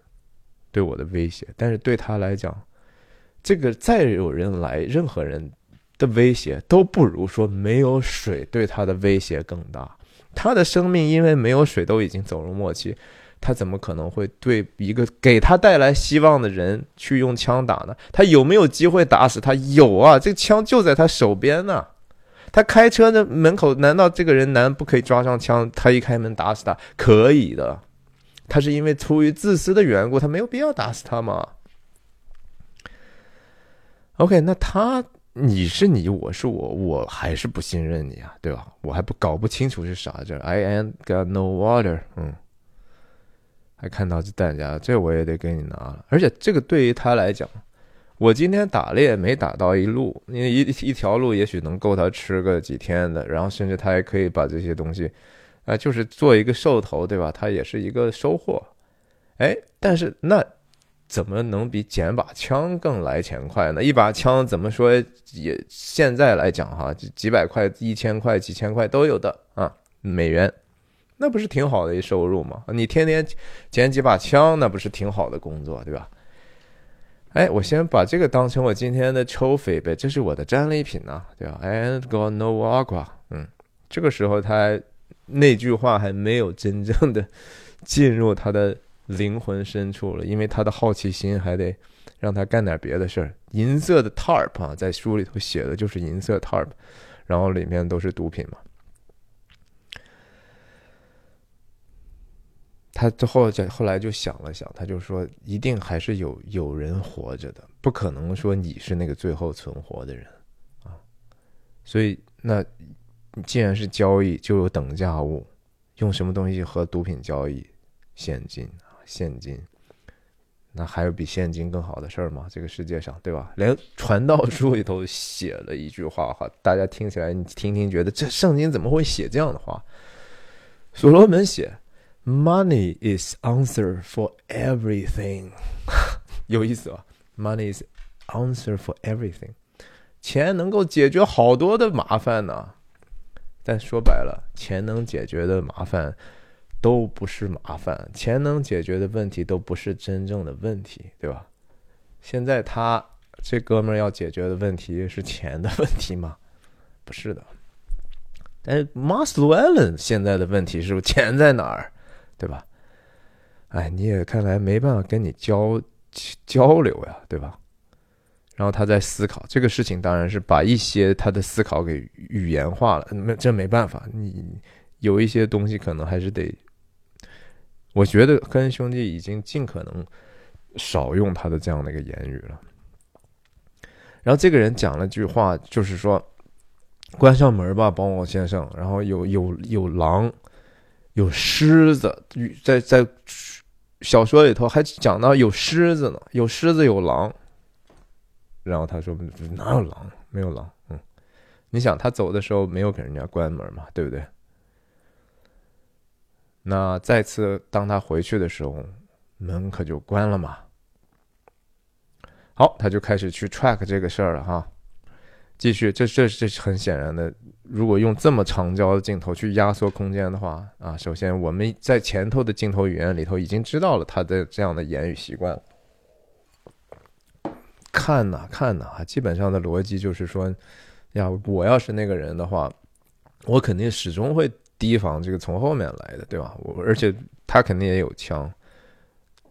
对我的威胁，但是对他来讲，这个再有人来，任何人的威胁都不如说没有水对他的威胁更大。他的生命因为没有水都已经走入末期，他怎么可能会对一个给他带来希望的人去用枪打呢？他有没有机会打死他？有啊，这枪就在他手边呢。他开车的门口，难道这个人难不可以抓上枪？他一开门打死他，可以的。他是因为出于自私的缘故，他没有必要打死他嘛？OK，那他你是你，我是我，我还是不信任你啊，对吧？我还不搞不清楚是啥这 I ain't got no water，嗯。还看到这弹夹，这我也得给你拿了。而且这个对于他来讲，我今天打猎没打到一路，因为一一条路也许能够他吃个几天的，然后甚至他还可以把这些东西，啊，就是做一个兽头，对吧？他也是一个收获。哎，但是那怎么能比捡把枪更来钱快呢？一把枪怎么说也现在来讲哈，几百块、一千块、几千块都有的啊，美元。那不是挺好的一收入吗？你天天捡几把枪，那不是挺好的工作，对吧？哎，我先把这个当成我今天的 trophy 呗，这是我的战利品呐，对吧？I ain't got no aqua。嗯，这个时候他那句话还没有真正的进入他的灵魂深处了，因为他的好奇心还得让他干点别的事儿。银色的 tarp 啊，在书里头写的就是银色 tarp，然后里面都是毒品嘛。他最后就后来就想了想，他就说：“一定还是有有人活着的，不可能说你是那个最后存活的人啊。所以，那既然是交易，就有等价物，用什么东西和毒品交易？现金啊，现金。那还有比现金更好的事儿吗？这个世界上，对吧？连传道书里头写了一句话哈，大家听起来你听听，觉得这圣经怎么会写这样的话？所罗门写。” Money is answer for everything，[laughs] 有意思吧？Money is answer for everything，钱能够解决好多的麻烦呢。但说白了，钱能解决的麻烦都不是麻烦，钱能解决的问题都不是真正的问题，对吧？现在他这哥们儿要解决的问题是钱的问题吗？不是的。但是 m a s l l e n 现在的问题是钱在哪儿？对吧？哎，你也看来没办法跟你交交流呀，对吧？然后他在思考这个事情，当然是把一些他的思考给语言化了。没，这没办法，你有一些东西可能还是得。我觉得跟兄弟已经尽可能少用他的这样的一个言语了。然后这个人讲了句话，就是说：“关上门吧，帮我先生。”然后有有有狼。有狮子，在在小说里头还讲到有狮子呢，有狮子有狼。然后他说哪有狼？没有狼。嗯，你想他走的时候没有给人家关门嘛，对不对？那再次当他回去的时候，门可就关了嘛。好，他就开始去 track 这个事儿了哈。继续，这这这是很显然的。如果用这么长焦的镜头去压缩空间的话，啊，首先我们在前头的镜头语言里头已经知道了他的这样的言语习惯了。看呐看呐，基本上的逻辑就是说，呀，我要是那个人的话，我肯定始终会提防这个从后面来的，对吧？我而且他肯定也有枪，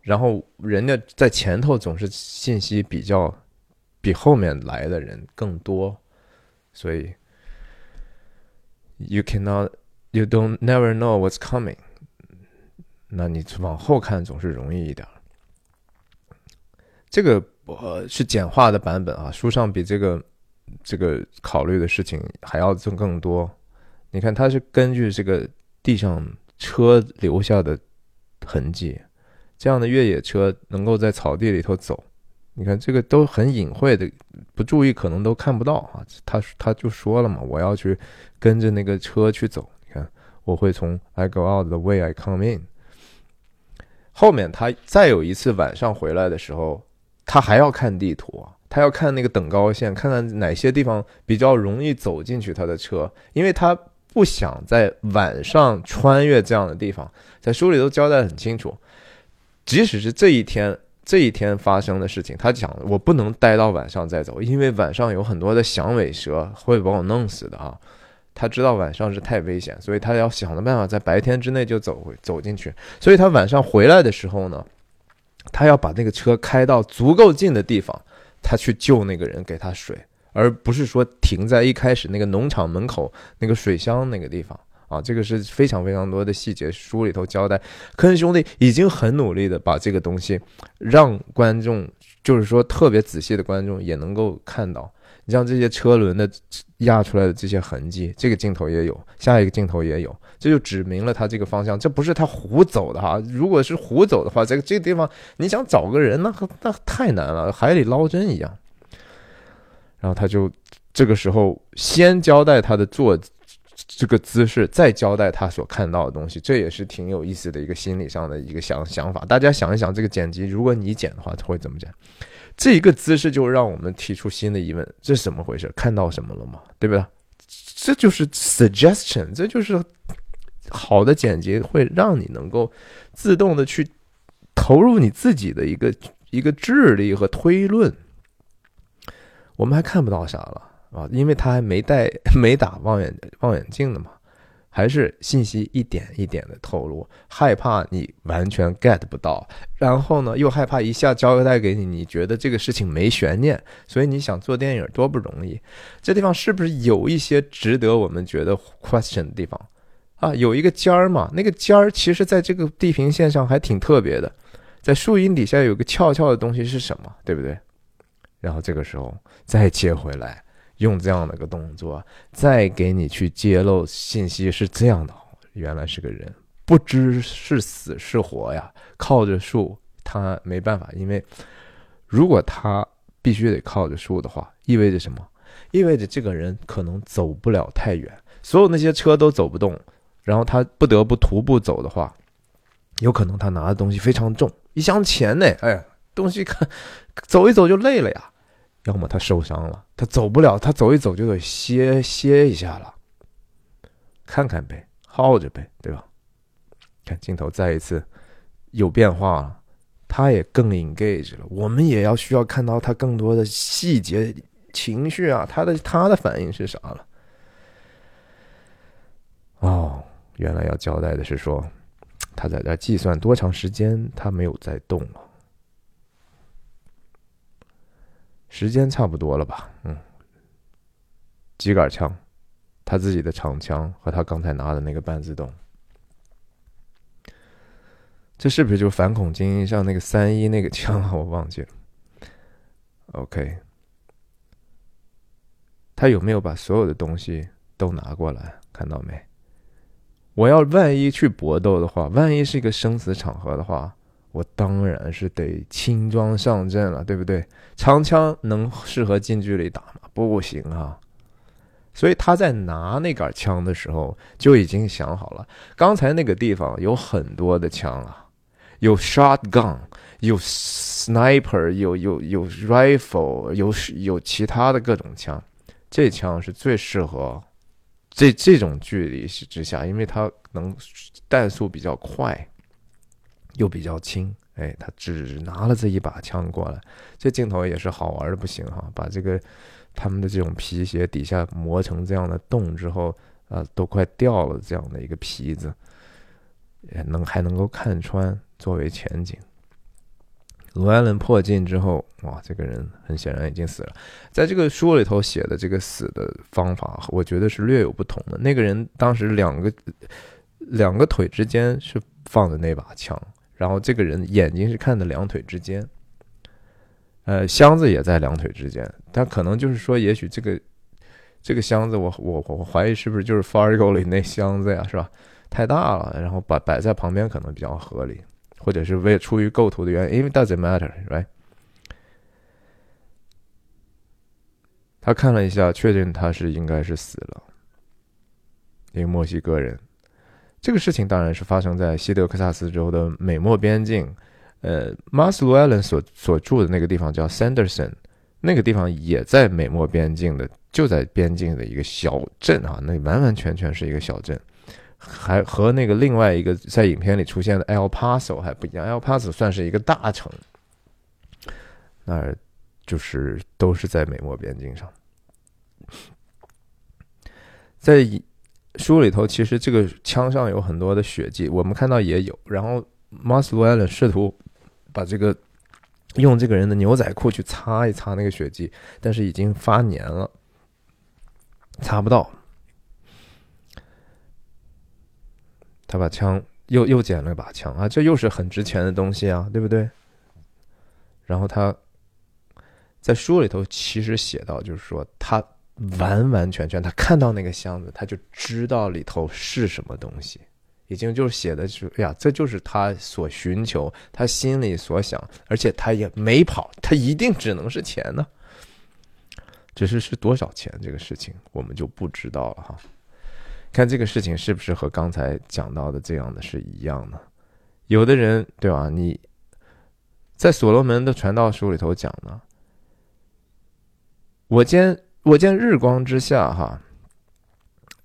然后人家在前头总是信息比较比后面来的人更多，所以。You cannot, you don't never know what's coming。那你往后看总是容易一点。这个呃是简化的版本啊，书上比这个这个考虑的事情还要更更多。你看，它是根据这个地上车留下的痕迹，这样的越野车能够在草地里头走。你看，这个都很隐晦的，不注意可能都看不到啊。他他就说了嘛，我要去跟着那个车去走。你看，我会从 I go out the way I come in。后面他再有一次晚上回来的时候，他还要看地图，他要看那个等高线，看看哪些地方比较容易走进去他的车，因为他不想在晚上穿越这样的地方。在书里都交代很清楚，即使是这一天。这一天发生的事情，他讲我不能待到晚上再走，因为晚上有很多的响尾蛇会把我弄死的啊。他知道晚上是太危险，所以他要想的办法在白天之内就走回走进去。所以他晚上回来的时候呢，他要把那个车开到足够近的地方，他去救那个人，给他水，而不是说停在一开始那个农场门口那个水箱那个地方。啊，这个是非常非常多的细节，书里头交代，科恩兄弟已经很努力的把这个东西让观众，就是说特别仔细的观众也能够看到。你像这些车轮的压出来的这些痕迹，这个镜头也有，下一个镜头也有，这就指明了他这个方向，这不是他胡走的哈。如果是胡走的话，这个这个地方你想找个人，那那太难了，海里捞针一样。然后他就这个时候先交代他的坐。这个姿势，再交代他所看到的东西，这也是挺有意思的一个心理上的一个想想法。大家想一想，这个剪辑，如果你剪的话，他会怎么剪？这一个姿势就让我们提出新的疑问：这是怎么回事？看到什么了吗？对不对？这就是 suggestion，这就是好的剪辑会让你能够自动的去投入你自己的一个一个智力和推论。我们还看不到啥了。啊，因为他还没戴、没打望远望远镜呢嘛，还是信息一点一点的透露，害怕你完全 get 不到，然后呢，又害怕一下交代给你，你觉得这个事情没悬念，所以你想做电影多不容易。这地方是不是有一些值得我们觉得 question 的地方啊？有一个尖儿嘛，那个尖儿其实在这个地平线上还挺特别的，在树荫底下有个翘翘的东西是什么？对不对？然后这个时候再接回来。用这样的一个动作，再给你去揭露信息是这样的，原来是个人，不知是死是活呀，靠着树他没办法，因为如果他必须得靠着树的话，意味着什么？意味着这个人可能走不了太远，所有那些车都走不动，然后他不得不徒步走的话，有可能他拿的东西非常重，一箱钱呢，哎，东西看走一走就累了呀。要么他受伤了，他走不了，他走一走就得歇歇一下了，看看呗，耗着呗，对吧？看镜头再一次有变化了，他也更 engage 了，我们也要需要看到他更多的细节、情绪啊，他的他的反应是啥了？哦，原来要交代的是说，他在这计算多长时间他没有再动了。时间差不多了吧？嗯，机杆枪，他自己的长枪和他刚才拿的那个半自动，这是不是就反恐精英上那个三一那个枪？我忘记了。OK，他有没有把所有的东西都拿过来？看到没？我要万一去搏斗的话，万一是一个生死场合的话。我当然是得轻装上阵了，对不对？长枪能适合近距离打吗？不行啊！所以他在拿那杆枪的时候就已经想好了，刚才那个地方有很多的枪啊，有 shotgun，有 sniper，有有有 rifle，有有其他的各种枪，这枪是最适合这这种距离之下，因为它能弹速比较快。又比较轻，哎，他只拿了这一把枪过来，这镜头也是好玩的不行哈，把这个他们的这种皮鞋底下磨成这样的洞之后，啊，都快掉了这样的一个皮子，也能还能够看穿作为前景。罗艾伦破镜之后，哇，这个人很显然已经死了。在这个书里头写的这个死的方法，我觉得是略有不同的。那个人当时两个两个腿之间是放的那把枪。然后这个人眼睛是看的两腿之间，呃，箱子也在两腿之间。他可能就是说，也许这个这个箱子，我我我怀疑是不是就是《Fargo》里那箱子呀，是吧？太大了，然后摆摆在旁边可能比较合理，或者是为出于构图的原因，因为 doesn't matter，right？他看了一下，确定他是应该是死了，一个墨西哥人。这个事情当然是发生在西德克萨斯州的美墨边境，呃，马斯卢艾伦所所住的那个地方叫 Sanderson，那个地方也在美墨边境的，就在边境的一个小镇啊，那完完全全是一个小镇，还和那个另外一个在影片里出现的 El Paso 还不一样，El Paso 算是一个大城，那就是都是在美墨边境上。在书里头，其实这个枪上有很多的血迹，我们看到也有。然后马斯洛艾伦试图把这个用这个人的牛仔裤去擦一擦那个血迹，但是已经发黏了，擦不到。他把枪又又捡了一把枪啊，这又是很值钱的东西啊，对不对？然后他在书里头其实写到，就是说他。完完全全，他看到那个箱子，他就知道里头是什么东西，已经就是写的是，哎呀，这就是他所寻求，他心里所想，而且他也没跑，他一定只能是钱呢。只是是多少钱这个事情，我们就不知道了哈。看这个事情是不是和刚才讲到的这样的是一样的？有的人对吧？你在所罗门的传道书里头讲呢，我今天。我见日光之下，哈，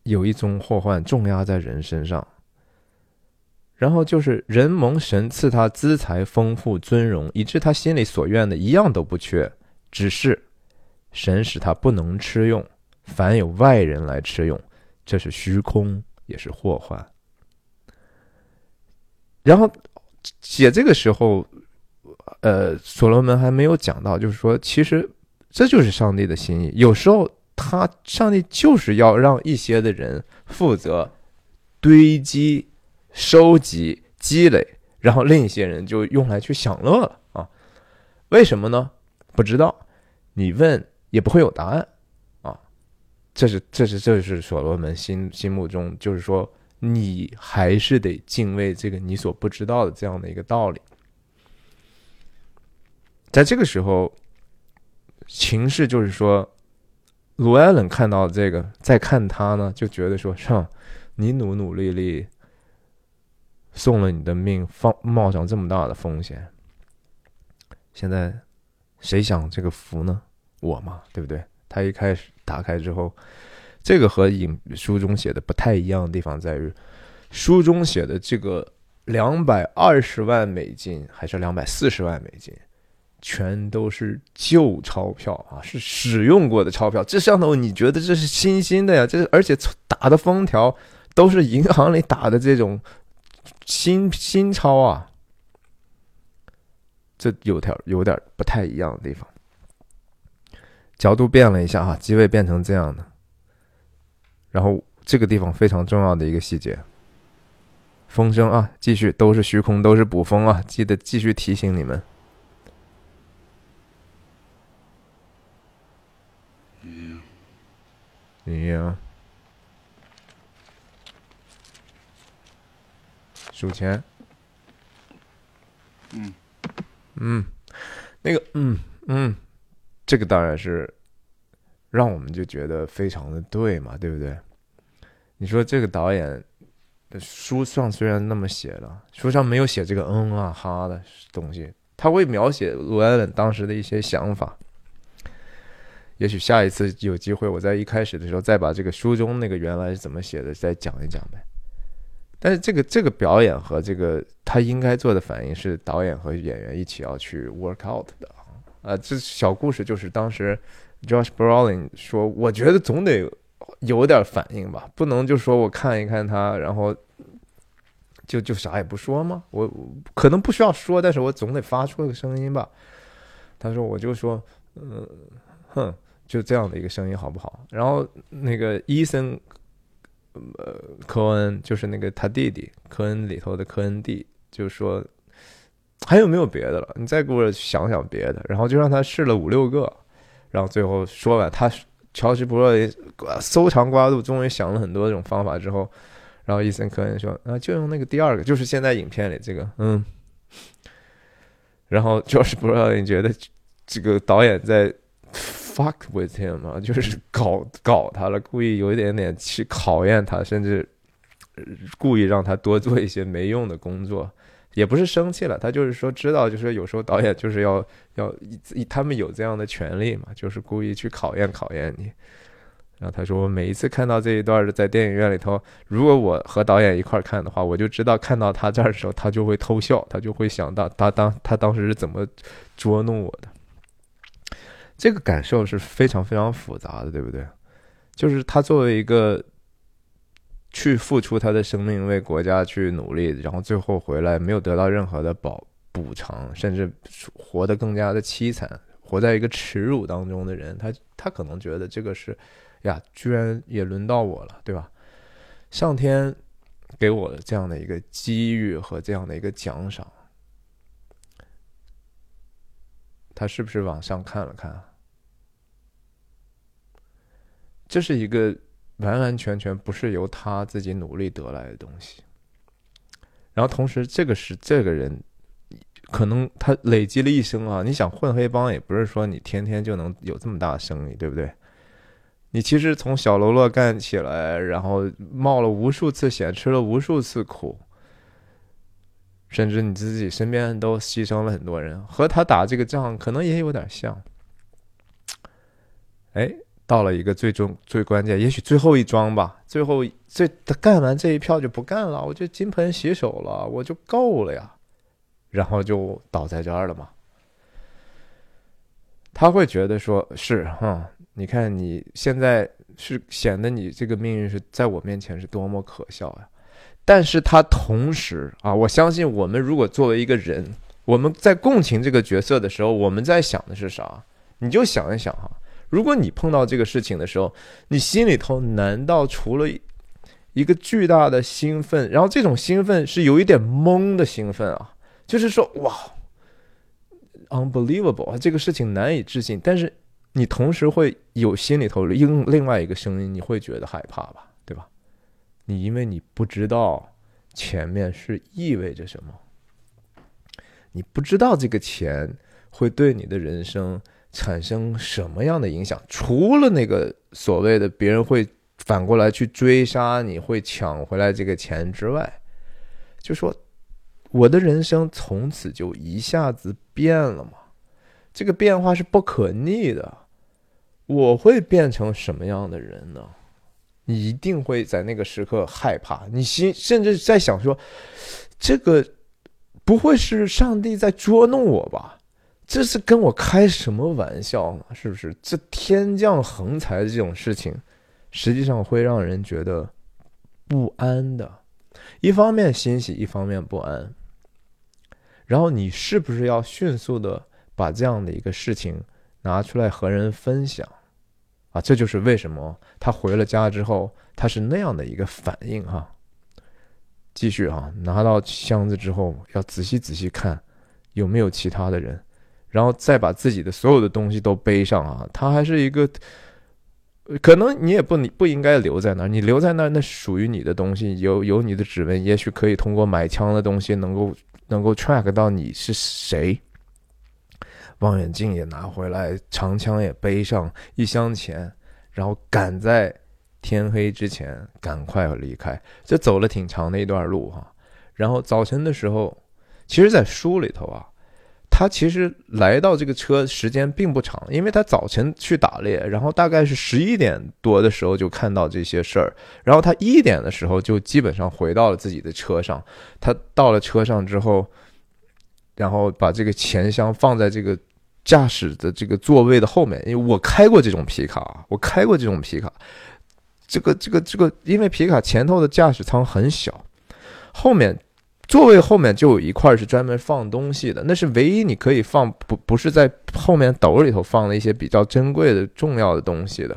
有一宗祸患重压在人身上。然后就是人蒙神赐他资财丰富尊荣，以致他心里所愿的一样都不缺，只是神使他不能吃用，凡有外人来吃用，这是虚空，也是祸患。然后写这个时候，呃，所罗门还没有讲到，就是说其实。这就是上帝的心意。有时候，他上帝就是要让一些的人负责堆积、收集、积累，然后另一些人就用来去享乐了啊？为什么呢？不知道，你问也不会有答案啊。这是，这是，这是所罗门心心目中，就是说，你还是得敬畏这个你所不知道的这样的一个道理。在这个时候。情势就是说，卢艾伦看到这个，再看他呢，就觉得说，是吧？你努努力力，送了你的命，放冒上这么大的风险，现在谁享这个福呢？我嘛，对不对？他一开始打开之后，这个和影书中写的不太一样的地方在于，书中写的这个两百二十万美金还是两百四十万美金。全都是旧钞票啊，是使用过的钞票。这上头你觉得这是新新的呀？这而且打的封条都是银行里打的这种新新钞啊，这有点有点不太一样的地方。角度变了一下哈，机位变成这样的。然后这个地方非常重要的一个细节，风声啊，继续都是虚空，都是捕风啊，记得继续提醒你们。Yeah，数钱。嗯嗯，那个嗯嗯，这个当然是让我们就觉得非常的对嘛，对不对？你说这个导演的书上虽然那么写了，书上没有写这个嗯啊哈的东西，他会描写罗艾伦当时的一些想法。也许下一次有机会，我在一开始的时候再把这个书中那个原来是怎么写的再讲一讲呗。但是这个这个表演和这个他应该做的反应是导演和演员一起要去 work out 的啊。这小故事就是当时 Josh Brolin 说，我觉得总得有点反应吧，不能就说我看一看他，然后就就啥也不说吗？我可能不需要说，但是我总得发出个声音吧。他说，我就说，嗯，哼。就这样的一个声音好不好？然后那个伊森，呃，科恩就是那个他弟弟科恩里头的科恩弟，就说还有没有别的了？你再给我想想别的。然后就让他试了五六个，然后最后说完，他乔治布洛搜肠刮肚，终于想了很多这种方法之后，然后伊森科恩说啊，就用那个第二个，就是现在影片里这个，嗯。然后乔治布洛你觉得这个导演在？fuck with him 啊，就是搞搞他了，故意有一点点去考验他，甚至故意让他多做一些没用的工作，也不是生气了，他就是说知道，就是有时候导演就是要要他们有这样的权利嘛，就是故意去考验考验你。然后他说，我每一次看到这一段在电影院里头，如果我和导演一块看的话，我就知道看到他这儿的时候，他就会偷笑，他就会想到他当他当时是怎么捉弄我的。这个感受是非常非常复杂的，对不对？就是他作为一个去付出他的生命为国家去努力，然后最后回来没有得到任何的保补偿，甚至活得更加的凄惨，活在一个耻辱当中的人，他他可能觉得这个是呀，居然也轮到我了，对吧？上天给我的这样的一个机遇和这样的一个奖赏，他是不是往上看了看？这是一个。完完全全不是由他自己努力得来的东西，然后同时，这个是这个人可能他累积了一生啊。你想混黑帮，也不是说你天天就能有这么大生意，对不对？你其实从小喽啰干起来，然后冒了无数次险，吃了无数次苦，甚至你自己身边都牺牲了很多人，和他打这个仗可能也有点像。哎。到了一个最终最关键，也许最后一桩吧。最后最他干完这一票就不干了，我就金盆洗手了，我就够了呀。然后就倒在这儿了嘛。他会觉得说是哈，你看你现在是显得你这个命运是在我面前是多么可笑呀。但是他同时啊，我相信我们如果作为一个人，我们在共情这个角色的时候，我们在想的是啥？你就想一想哈。如果你碰到这个事情的时候，你心里头难道除了一个巨大的兴奋，然后这种兴奋是有一点懵的兴奋啊，就是说哇，unbelievable，这个事情难以置信。但是你同时会有心里头另另外一个声音，你会觉得害怕，吧？你因为你不知道前面是意味着什么，你不知道这个钱会对你的人生。产生什么样的影响？除了那个所谓的别人会反过来去追杀你，会抢回来这个钱之外，就说我的人生从此就一下子变了吗？这个变化是不可逆的。我会变成什么样的人呢？你一定会在那个时刻害怕，你心甚至在想说，这个不会是上帝在捉弄我吧？这是跟我开什么玩笑呢？是不是？这天降横财这种事情，实际上会让人觉得不安的。一方面欣喜，一方面不安。然后你是不是要迅速的把这样的一个事情拿出来和人分享？这就是为什么他回了家之后，他是那样的一个反应哈。继续哈，拿到箱子之后，要仔细仔细看有没有其他的人。然后再把自己的所有的东西都背上啊！他还是一个，可能你也不你不应该留在那儿，你留在那儿，那属于你的东西，有有你的指纹，也许可以通过买枪的东西能够能够 track 到你是谁。望远镜也拿回来，长枪也背上，一箱钱，然后赶在天黑之前赶快离开。这走了挺长的一段路哈。然后早晨的时候，其实，在书里头啊。他其实来到这个车时间并不长，因为他早晨去打猎，然后大概是十一点多的时候就看到这些事儿，然后他一点的时候就基本上回到了自己的车上。他到了车上之后，然后把这个钱箱放在这个驾驶的这个座位的后面，因为我开过这种皮卡，我开过这种皮卡，这个这个这个，因为皮卡前头的驾驶舱很小，后面。座位后面就有一块是专门放东西的，那是唯一你可以放不不是在后面斗里头放了一些比较珍贵的重要的东西的，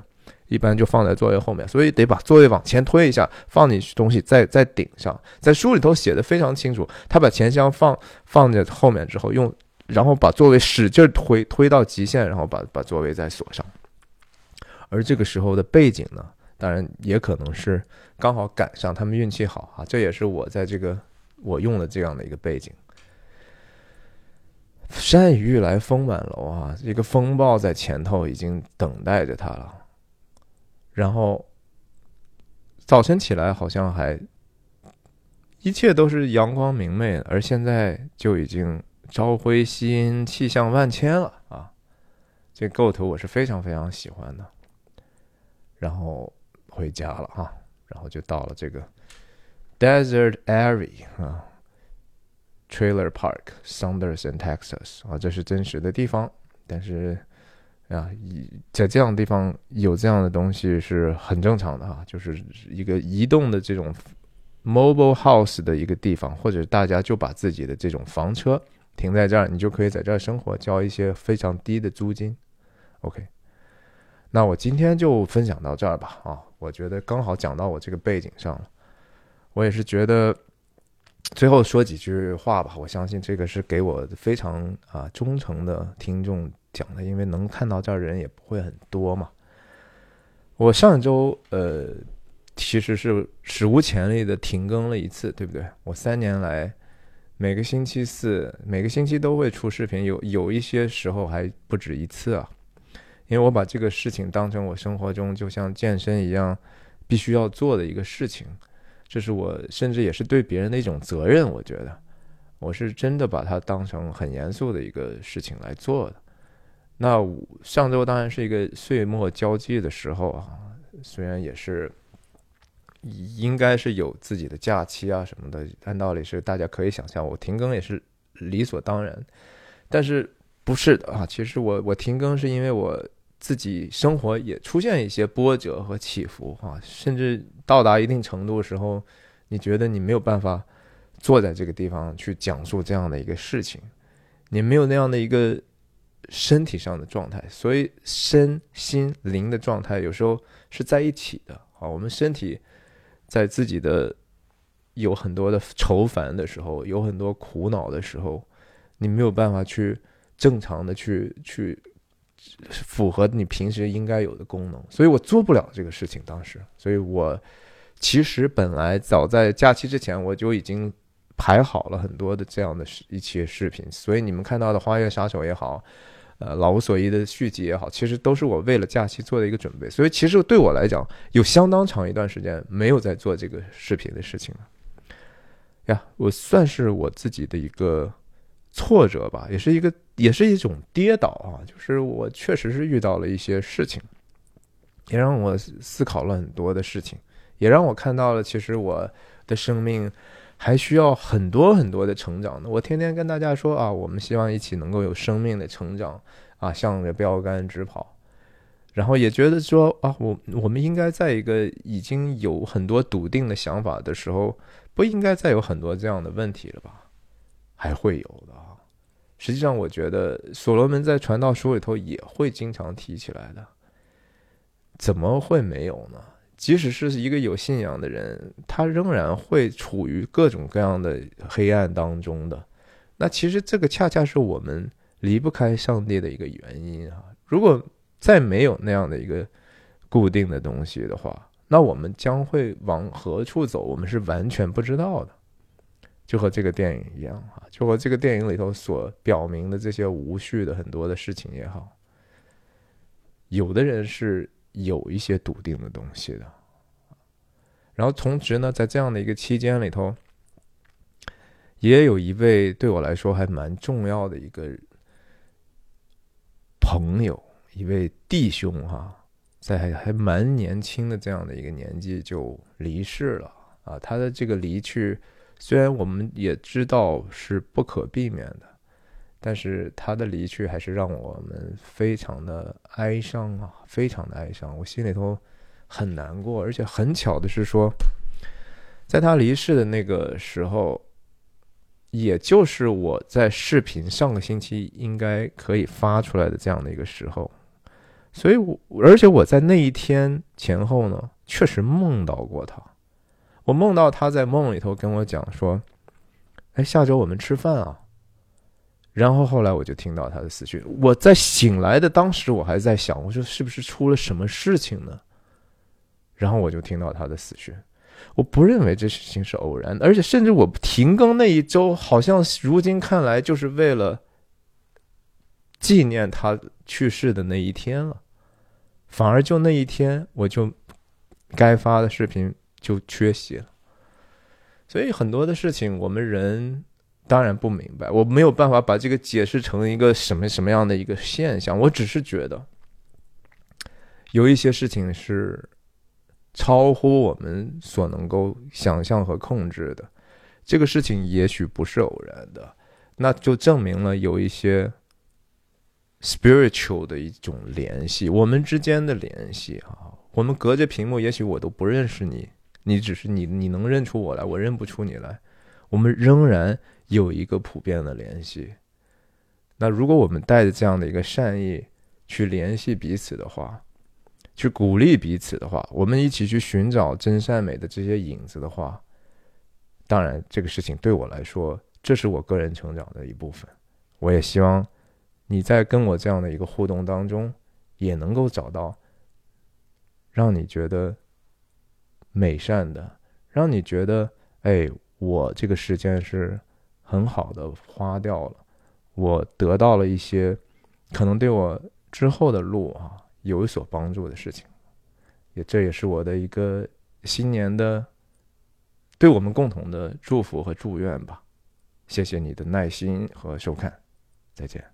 一般就放在座位后面，所以得把座位往前推一下，放进去东西在在顶上。在书里头写的非常清楚，他把钱箱放放在后面之后，用然后把座位使劲推推到极限，然后把把座位再锁上。而这个时候的背景呢，当然也可能是刚好赶上他们运气好啊，这也是我在这个。我用的这样的一个背景，山雨欲来风满楼啊，一个风暴在前头已经等待着他了。然后早晨起来好像还一切都是阳光明媚，而现在就已经朝晖夕阴，气象万千了啊！这构图我是非常非常喜欢的。然后回家了哈，然后就到了这个。Desert Area 啊，Trailer Park，Saunders and Texas 啊，这是真实的地方。但是，啊，在这样的地方有这样的东西是很正常的哈，就是一个移动的这种 mobile house 的一个地方，或者大家就把自己的这种房车停在这儿，你就可以在这儿生活，交一些非常低的租金。OK，那我今天就分享到这儿吧。啊，我觉得刚好讲到我这个背景上了，我也是觉得最后说几句话吧。我相信这个是给我非常啊忠诚的听众。讲的，因为能看到这儿人也不会很多嘛。我上周呃，其实是史无前例的停更了一次，对不对？我三年来每个星期四、每个星期都会出视频，有有一些时候还不止一次啊。因为我把这个事情当成我生活中就像健身一样必须要做的一个事情，这是我甚至也是对别人的一种责任。我觉得我是真的把它当成很严肃的一个事情来做的。那上周当然是一个岁末交际的时候啊，虽然也是应该是有自己的假期啊什么的，按道理是大家可以想象，我停更也是理所当然。但是不是的啊，其实我我停更是因为我自己生活也出现一些波折和起伏啊，甚至到达一定程度的时候，你觉得你没有办法坐在这个地方去讲述这样的一个事情，你没有那样的一个。身体上的状态，所以身心灵的状态有时候是在一起的啊。我们身体在自己的有很多的愁烦的时候，有很多苦恼的时候，你没有办法去正常的去去符合你平时应该有的功能，所以我做不了这个事情。当时，所以我其实本来早在假期之前我就已经排好了很多的这样的一些视频，所以你们看到的《花月杀手》也好。呃，老无所依的续集也好，其实都是我为了假期做的一个准备。所以，其实对我来讲，有相当长一段时间没有在做这个视频的事情了。呀，我算是我自己的一个挫折吧，也是一个，也是一种跌倒啊。就是我确实是遇到了一些事情，也让我思考了很多的事情，也让我看到了，其实我的生命。还需要很多很多的成长呢。我天天跟大家说啊，我们希望一起能够有生命的成长啊，向着标杆直跑。然后也觉得说啊，我我们应该在一个已经有很多笃定的想法的时候，不应该再有很多这样的问题了吧？还会有的啊。实际上，我觉得所罗门在传道书里头也会经常提起来的，怎么会没有呢？即使是一个有信仰的人，他仍然会处于各种各样的黑暗当中的。那其实这个恰恰是我们离不开上帝的一个原因啊！如果再没有那样的一个固定的东西的话，那我们将会往何处走？我们是完全不知道的。就和这个电影一样啊，就和这个电影里头所表明的这些无序的很多的事情也好，有的人是。有一些笃定的东西的，然后同时呢，在这样的一个期间里头，也有一位对我来说还蛮重要的一个朋友，一位弟兄哈，在还还蛮年轻的这样的一个年纪就离世了啊。他的这个离去，虽然我们也知道是不可避免的。但是他的离去还是让我们非常的哀伤啊，非常的哀伤，我心里头很难过。而且很巧的是说，在他离世的那个时候，也就是我在视频上个星期应该可以发出来的这样的一个时候，所以，我而且我在那一天前后呢，确实梦到过他。我梦到他在梦里头跟我讲说：“哎，下周我们吃饭啊。”然后后来我就听到他的死讯。我在醒来的当时，我还在想，我说是不是出了什么事情呢？然后我就听到他的死讯。我不认为这事情是偶然，而且甚至我停更那一周，好像如今看来就是为了纪念他去世的那一天了。反而就那一天，我就该发的视频就缺席了。所以很多的事情，我们人。当然不明白，我没有办法把这个解释成一个什么什么样的一个现象。我只是觉得，有一些事情是超乎我们所能够想象和控制的。这个事情也许不是偶然的，那就证明了有一些 spiritual 的一种联系，我们之间的联系啊，我们隔着屏幕，也许我都不认识你，你只是你你能认出我来，我认不出你来，我们仍然有一个普遍的联系。那如果我们带着这样的一个善意去联系彼此的话，去鼓励彼此的话，我们一起去寻找真善美的这些影子的话，当然这个事情对我来说，这是我个人成长的一部分。我也希望你在跟我这样的一个互动当中，也能够找到让你觉得美善的，让你觉得哎，我这个时间是很好的花掉了，我得到了一些可能对我之后的路啊有所帮助的事情，也这也是我的一个新年的对我们共同的祝福和祝愿吧。谢谢你的耐心和收看。再见。